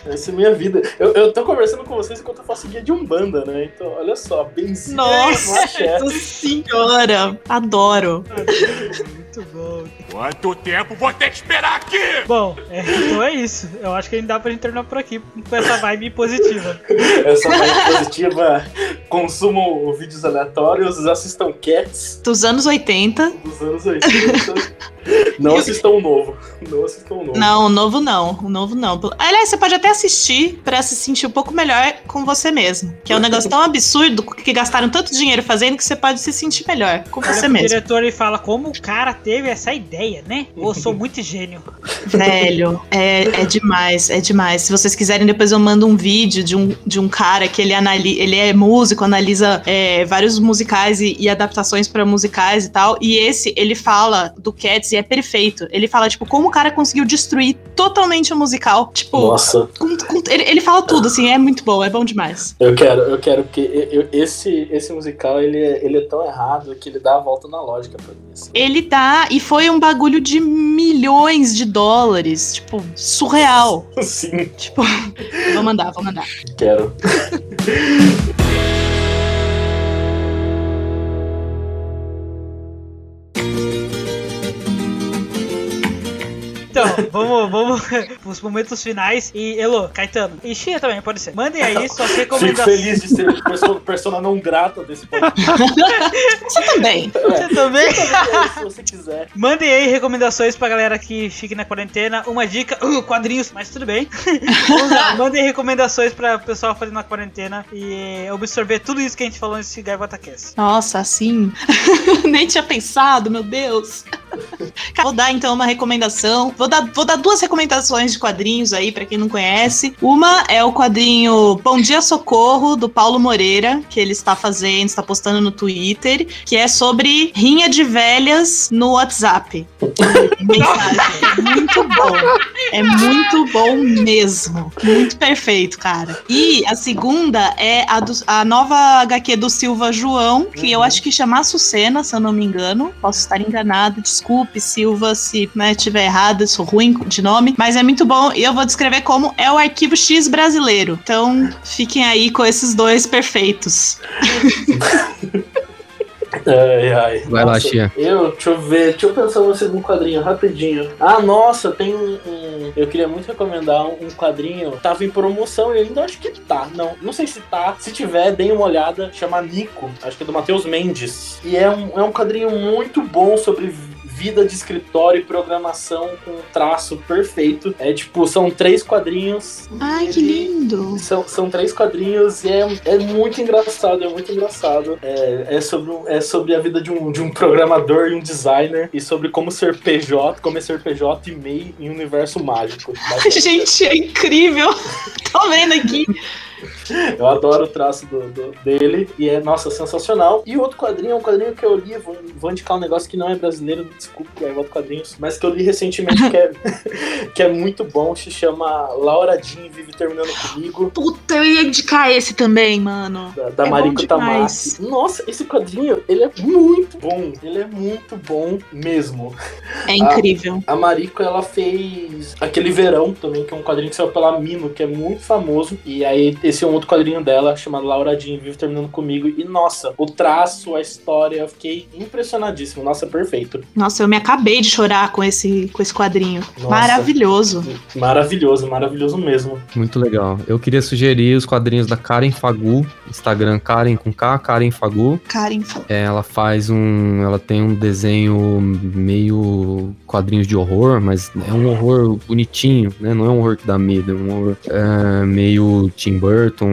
Essa é a minha vida. Eu, eu tô conversando com vocês enquanto eu faço guia de Umbanda, né? Então, olha só, benzinho Nossa, no axé. Nossa senhora, adoro. Muito bom. Quanto tempo vou ter que esperar aqui? Bom, é, então é isso. Eu acho que ainda dá pra gente terminar por aqui com essa vibe positiva. Essa vibe positiva, consumam vídeos aleatórios, assistam Cats Dos anos 80. dos anos 80. Não assistam o novo. Não assistam o novo. Não, o novo não. O novo não. Aliás, você pode até assistir pra se sentir um pouco melhor com você mesmo. Que é um negócio tão absurdo que gastaram tanto dinheiro fazendo que você pode se sentir melhor com você mesmo. diretor e fala como o cara teve essa ideia, né? Eu sou muito gênio. Velho, é, é demais, é demais. Se vocês quiserem, depois eu mando um vídeo de um, de um cara que ele analisa, ele é músico, analisa é, vários musicais e, e adaptações pra musicais e tal. E esse, ele fala do Cats e é perfeito. Ele fala, tipo, como o cara conseguiu destruir totalmente o musical. Tipo, Nossa, com- com- ele, ele fala tudo, assim, é muito bom, é bom demais. eu quero, eu quero, porque eu- eu- esse, esse musical ele é, ele é tão errado que ele dá a volta na lógica pra mim. assim. Ele dá, e foi um bagulho de milhões de dólares, tipo, surreal. Sim, Tipo, vou mandar, vou mandar. quero. Então, vamos, vamos pros momentos finais. E Elo, Caetano, e Chia também, pode ser. Mandem aí suas Fico recomendações. feliz de ser persona, persona não grata desse podcast. Você também. Você também? Se você quiser. Mandem aí recomendações pra galera que fique na quarentena. Uma dica, uh, quadrinhos, mas tudo bem. Vamos lá, mandem recomendações pra pessoal fazer na quarentena e absorver tudo isso que a gente falou nesse Gaivota Cast. Nossa, assim. Nem tinha pensado, meu Deus. Vou dar então uma recomendação. Vou dar, vou dar duas recomendações de quadrinhos aí pra quem não conhece. Uma é o quadrinho Bom Dia Socorro do Paulo Moreira, que ele está fazendo, está postando no Twitter, que é sobre rinha de velhas no WhatsApp. Mensagem. É muito bom. É muito bom mesmo. Muito perfeito, cara. E a segunda é a, do- a nova HQ do Silva João, que eu acho que chama Açucena, se eu não me engano. Posso estar enganado. Desculpe, Silva, se né, tiver errado, sou ruim de nome. Mas é muito bom e eu vou descrever como é o arquivo X brasileiro. Então, fiquem aí com esses dois perfeitos. Ai, ai. Vai lá, Nossa, Chia. Eu, deixa eu ver, deixa eu pensar no segundo quadrinho, rapidinho. Ah, nossa, tem um. um- eu queria muito recomendar um, um quadrinho. Tava em promoção e ainda acho que tá. Não, não sei se tá. Se tiver, deem uma olhada. Chama Nico. Acho que é do Matheus Mendes. E é um, é um quadrinho muito bom sobre vida de escritório e programação com um traço perfeito. É tipo, são três quadrinhos. Ai, que lindo! são, são três quadrinhos e é, é muito engraçado, é muito engraçado. É, é, sobre, é sobre a vida de um, de um programador e um designer e sobre como ser PJ, como é ser PJ e MEI em um universo mágico. Gente, é incrível! Tô vendo aqui. Eu adoro o traço do, do- dele e é, nossa, sensacional. E o outro quadrinho é um quadrinho que eu li, vou, vou indicar um negócio que não é brasileiro, desculpa, que é outro quadrinhos, mas que eu li recentemente que é, que é muito bom, se chama Laura Jean Vive Terminando Comigo. Puta, eu ia indicar esse também, mano. da, da É Mariko Tamaki. Nossa, esse quadrinho, ele é muito bom. Ele é muito bom mesmo. É incrível. A Mariko, ela fez aquele Verão também, que é um quadrinho que saiu pela Mino, que é muito famoso. E aí, esse é um outro quadrinho dela, chamado Laura Jean, Vive Terminando Comigo. E, nossa, o traço, a história, eu fiquei impressionadíssimo. Nossa, perfeito. Nossa, eu me acabei de chorar com esse, com esse quadrinho. Nossa. Maravilhoso. Maravilhoso, maravilhoso mesmo. Muito legal. Eu queria sugerir os quadrinhos da Karen Fagu, Instagram Karen com K, Karen Fagu. Karen, É, ela faz um. Ela tem um desenho meio quadrinhos de horror, mas é um horror bonitinho, né? Não é um horror que dá medo, é um horror é, meio Tim Burton,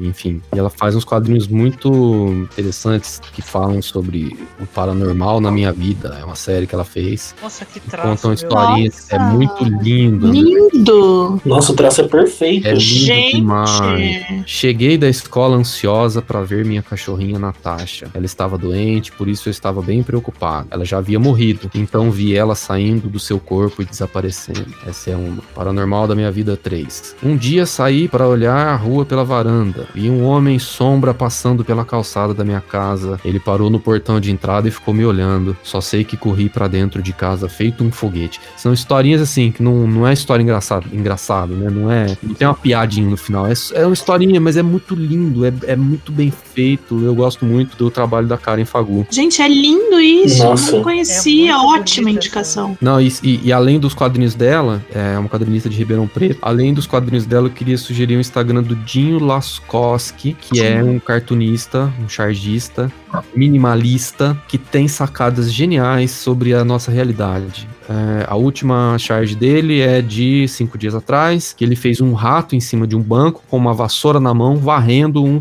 enfim. E ela faz uns quadrinhos muito interessantes que falam sobre o paranormal na minha vida. É uma série que ela fez. Nossa, que traço. contam historinhas. É muito lindo. né? Lindo! Nossa, o traço é perfeito. É lindo Gente! demais. Cheguei da escola ansiosa para ver minha cachorrinha Natasha. Ela estava doente, por isso eu estava bem preocupado. Ela já havia morrido, então vi ela saindo do seu corpo e desaparecendo. Essa é uma paranormal da minha vida 3. Um dia saí para olhar a rua pela varanda e um homem sombra passando pela calçada da minha casa. Ele parou no portão de entrada e ficou me olhando. Só sei que corri para dentro de casa feito um foguete. São historinhas assim que não, não é história engraçada, engraçado, né? Não é, não tem uma piadinha no final. É, é uma historinha, mas é muito lindo, é, é muito bem feito. Eu gosto muito do trabalho da Karen Fagu. Gente, é lindo isso. Nossa. Eu não conhecia. É Ótima bonita indicação. Não, e, e- e além dos quadrinhos dela, é uma quadrinista de Ribeirão Preto. Além dos quadrinhos dela, eu queria sugerir o Instagram do Dinho Laskowski, que é um cartunista, um chargista, minimalista, que tem sacadas geniais sobre a nossa realidade. É, a última charge dele é de cinco dias atrás, que ele fez um rato em cima de um banco com uma vassoura na mão, varrendo um,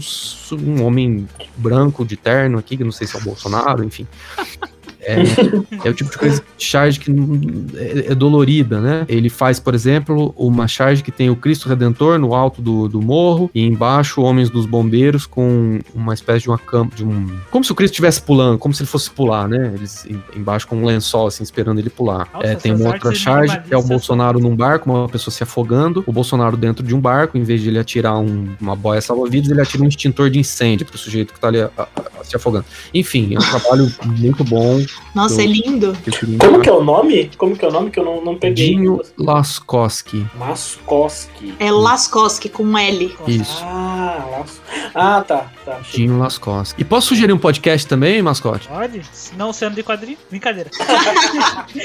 um homem branco de terno aqui, que não sei se é o Bolsonaro, enfim. É, é o tipo de coisa de charge que é, é dolorida, né? Ele faz, por exemplo, uma charge que tem o Cristo Redentor no alto do, do morro e embaixo homens dos bombeiros com uma espécie de uma cama, de um... Como se o Cristo estivesse pulando, como se ele fosse pular, né? Eles em- embaixo com um lençol, assim, esperando ele pular. Nossa, É, tem uma outra charge que é o Bolsonaro num barco, uma pessoa se afogando, o Bolsonaro dentro de um barco, em vez de ele atirar um- uma boia salva-vidas, ele atira um extintor de incêndio pro sujeito que tá ali a- a- a- se afogando. Enfim, é um trabalho muito bom. Nossa, é lindo. eu queria Como que é o nome? Como que é o nome que eu não, não peguei? Dinho Laskowski. Maskoski. É Laskoski com L. Isso, Ah, Las... ah, tá, tá. Dinho Laskowski. E posso sugerir um podcast também, mascote? Pode? Não sendo de quadrinho? Brincadeira.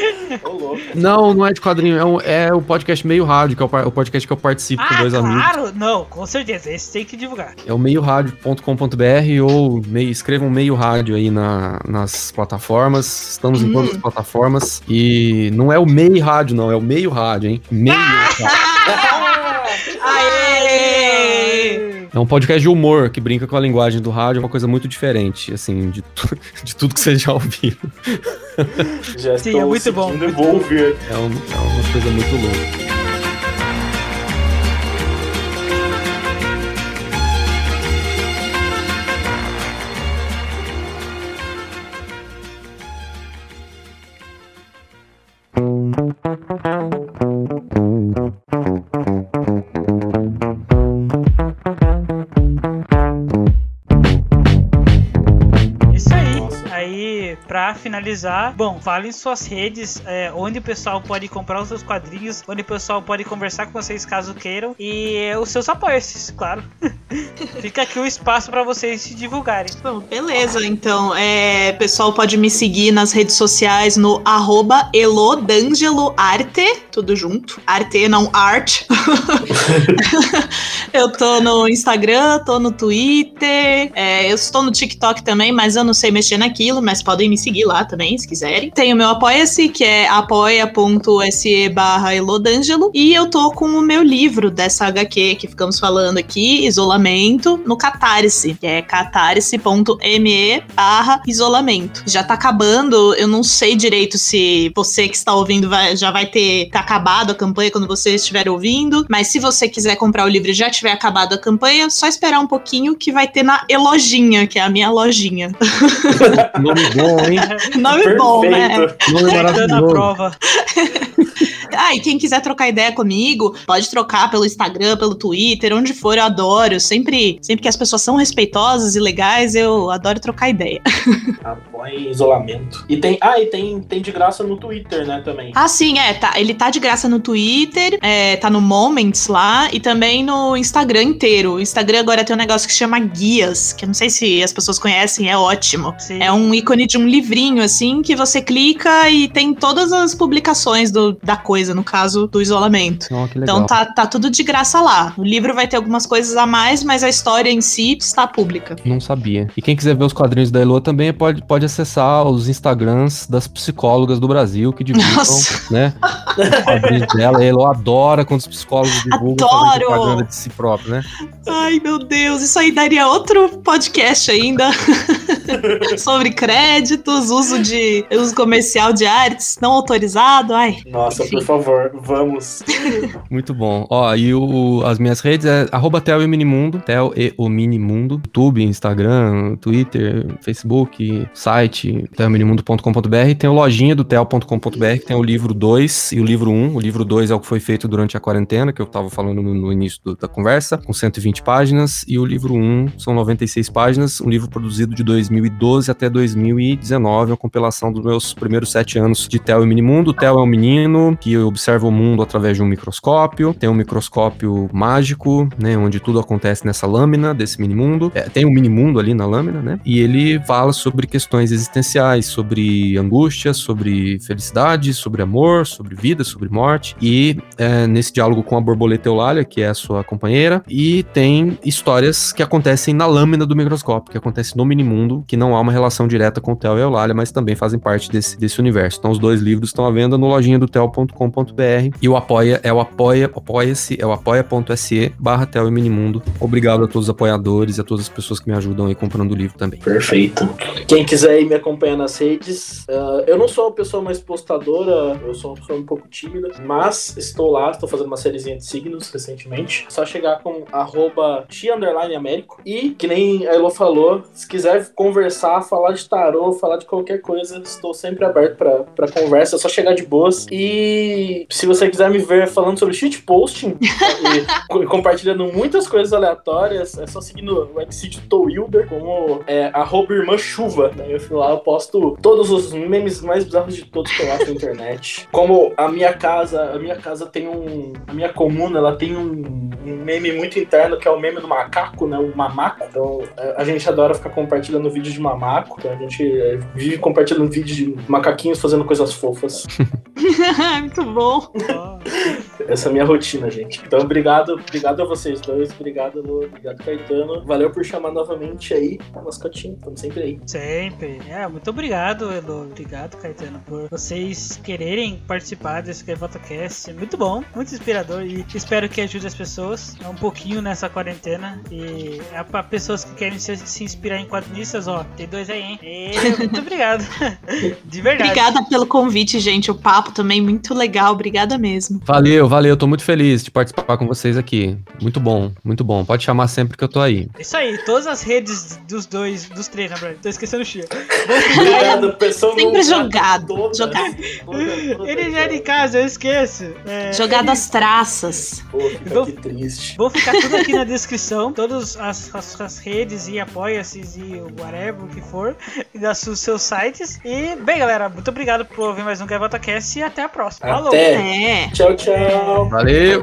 Não, não é de quadrinho, é, um- é o podcast Meio Rádio, que é o, podcast que eu participo com Ah, dois amigos. claro! Não, com certeza. Esse tem que divulgar. É o meiorádio.com.br ou meio, escrevam meio rádio aí na, nas plataformas. Estamos em Hum. todas as plataformas. E não é o meio rádio, não, é o meio rádio, hein? Meio rádio. Aê! É um podcast de humor que brinca com a linguagem do rádio, é uma coisa muito diferente, assim, de, tu- de tudo que vocês já ouviram. Já Sim, é muito bom, muito ouvir. É, um- é uma coisa muito louca. Pra finalizar, bom, falem suas redes, é, onde o pessoal pode comprar os seus quadrinhos, onde o pessoal pode conversar com vocês caso queiram, e os seus apoios, claro. Fica aqui o espaço pra vocês se divulgarem. Bom, beleza, então. É, pessoal pode me seguir nas redes sociais no arroba elodangeloarte, tudo junto. Arte, não art. eu tô no Instagram, tô no Twitter, é, eu estou no TikTok também, mas eu não sei mexer naquilo, mas podem me seguir lá também, se quiserem. Tem o meu Apoia-se, que é apoia.se barra elodângelo, e eu tô com o meu livro dessa HQ que ficamos falando aqui, Isolamento, no Catarse, que é catarse.me barra isolamento. Já tá acabando, eu não sei direito se você que está ouvindo vai- já vai ter tá acabado a campanha quando você estiver ouvindo, mas se você quiser comprar o livro e já tiver acabado a campanha, só esperar um pouquinho que vai ter na Elojinha, que é a minha lojinha. Nome bom, hein? Nome bom, né? Perfeito. Nome maravilhoso. prova. Ah, e quem quiser trocar ideia comigo, pode trocar pelo Instagram, pelo Twitter, onde for, eu adoro. Eu sempre, sempre que as pessoas são respeitosas e legais, eu adoro trocar ideia. Apoia em isolamento. E tem, ah, e tem, tem de graça no Twitter, né, também. Ah, sim, é, tá. Ele tá de graça no Twitter, é, tá no Moments lá e também no Instagram inteiro. O Instagram agora tem um negócio que chama Guias, que eu não sei se as pessoas conhecem, é ótimo. Sim. É um ícone de um livrinho, assim, que você clica e tem todas as publicações do, da coisa coisa, no caso do isolamento. Legal. Então tá, tá tudo de graça lá. O livro vai ter algumas coisas a mais, mas a história em si está pública. Não sabia. E quem quiser ver os quadrinhos da Elo também pode, pode acessar os Instagrams das psicólogas do Brasil que divulgam, Nossa. né? Os quadrinhos dela. A Elo adora quando os psicólogos divulgam Adoro! propaganda de si próprio, né? Ai, meu Deus, isso aí daria outro podcast ainda. Sobre créditos, uso de uso comercial de artes não autorizado. Ai, Nossa, Enfim. por favor, vamos. Muito bom. Ó, e o, as minhas redes é arroba Tel e Minimundo, Tel e o Minimundo, YouTube, Instagram, Twitter, Facebook, site, telminimundo.com.br. Tem o lojinha do tel.com.br, que tem o livro 2 e o livro 1. Um. O livro 2 é o que foi feito durante a quarentena, que eu tava falando no, no início do- da conversa, com 120 páginas. E o livro 1 um são 96 páginas, um livro produzido de 2012 até 2019, uma compilação dos meus primeiros sete anos de Tel e Minimundo. Tel é um menino que observa o mundo através de um microscópio. Tem um microscópio mágico, né? Onde tudo acontece nessa lâmina desse minimundo. É, tem um minimundo ali na lâmina, né? E ele fala sobre questões existenciais, sobre angústia, sobre felicidade, sobre amor, sobre vida, sobre morte. E é, nesse diálogo com a borboleta Eulália, que é a sua companheira, e tem histórias que acontecem na lâmina do microscópio, que acontece no minimundo, que não há uma relação direta com o Theo e a Eulália, mas também fazem parte desse, desse universo. Então os dois livros estão à venda no lojinha do e o apoia é o apoia, apoia-se, é o apoia.se barra e Minimundo. Obrigado a todos os apoiadores e a todas as pessoas que me ajudam aí comprando o livro também. Perfeito. Quem quiser me acompanhar nas redes, ah, eu não sou a pessoa mais postadora, eu sou uma pessoa um pouco tímida, mas estou lá, estou fazendo uma sériezinha de signos recentemente. Só chegar com arroba tia Américo. E, que nem a Elo falou, se quiser conversar, falar de tarô, falar de qualquer coisa, estou sempre aberto pra conversa, é só chegar de boas. E se você quiser me ver falando sobre shitposting e co- compartilhando muitas coisas aleatórias, é só seguir no website Towilder como é, arroba irmã chuva. Né? Eu fui lá, eu posto todos os memes mais bizarros de todos que eu acho na internet. Como a minha casa, a minha casa tem um. A minha comuna, ela tem um, um meme muito interno que é o meme do macaco, né? O mamaco. Então a, a gente adora ficar compartilhando vídeo de mamaco. Então a gente é, vive compartilhando vídeo de macaquinhos fazendo coisas fofas. muito bom. Ó, Essa é a minha rotina, gente. Então, obrigado, obrigado a vocês dois, obrigado, Lu, obrigado, Caetano. Valeu por chamar novamente aí a mascotinha, estamos sempre aí. Sempre. É, muito obrigado, Elo. Obrigado, Caetano, por vocês quererem participar desse GaivatoCast. Muito bom, muito inspirador e espero que ajude as pessoas um pouquinho nessa quarentena. E é para pessoas que querem se, se inspirar em quadrinistas, ó, tem dois aí, hein? E, muito obrigado. De verdade. Obrigada pelo convite, gente. O papo também muito legal. Obrigada mesmo. Valeu, valeu, tô muito feliz de participar com vocês aqui. Muito bom, muito bom. Pode chamar sempre que eu tô aí. Isso aí, todas as redes dos dois, dos três, na verdade. Tô esquecendo o Chia. Aí. Obrigado, pessoal. Sempre jogado. Toda, Jogado. toda, toda Ele já é de casa, eu esqueço. É, Jogado às traças. Pô, Vou- que triste. Vou ficar tudo aqui na descrição, todas as, as, as redes e apoia-se e o whatever, o que for, e das seus seus sites. E, bem, galera, muito obrigado por ouvir mais um GavataCast e até a próxima. Falou, Até. Né? Tchau, tchau. Valeu.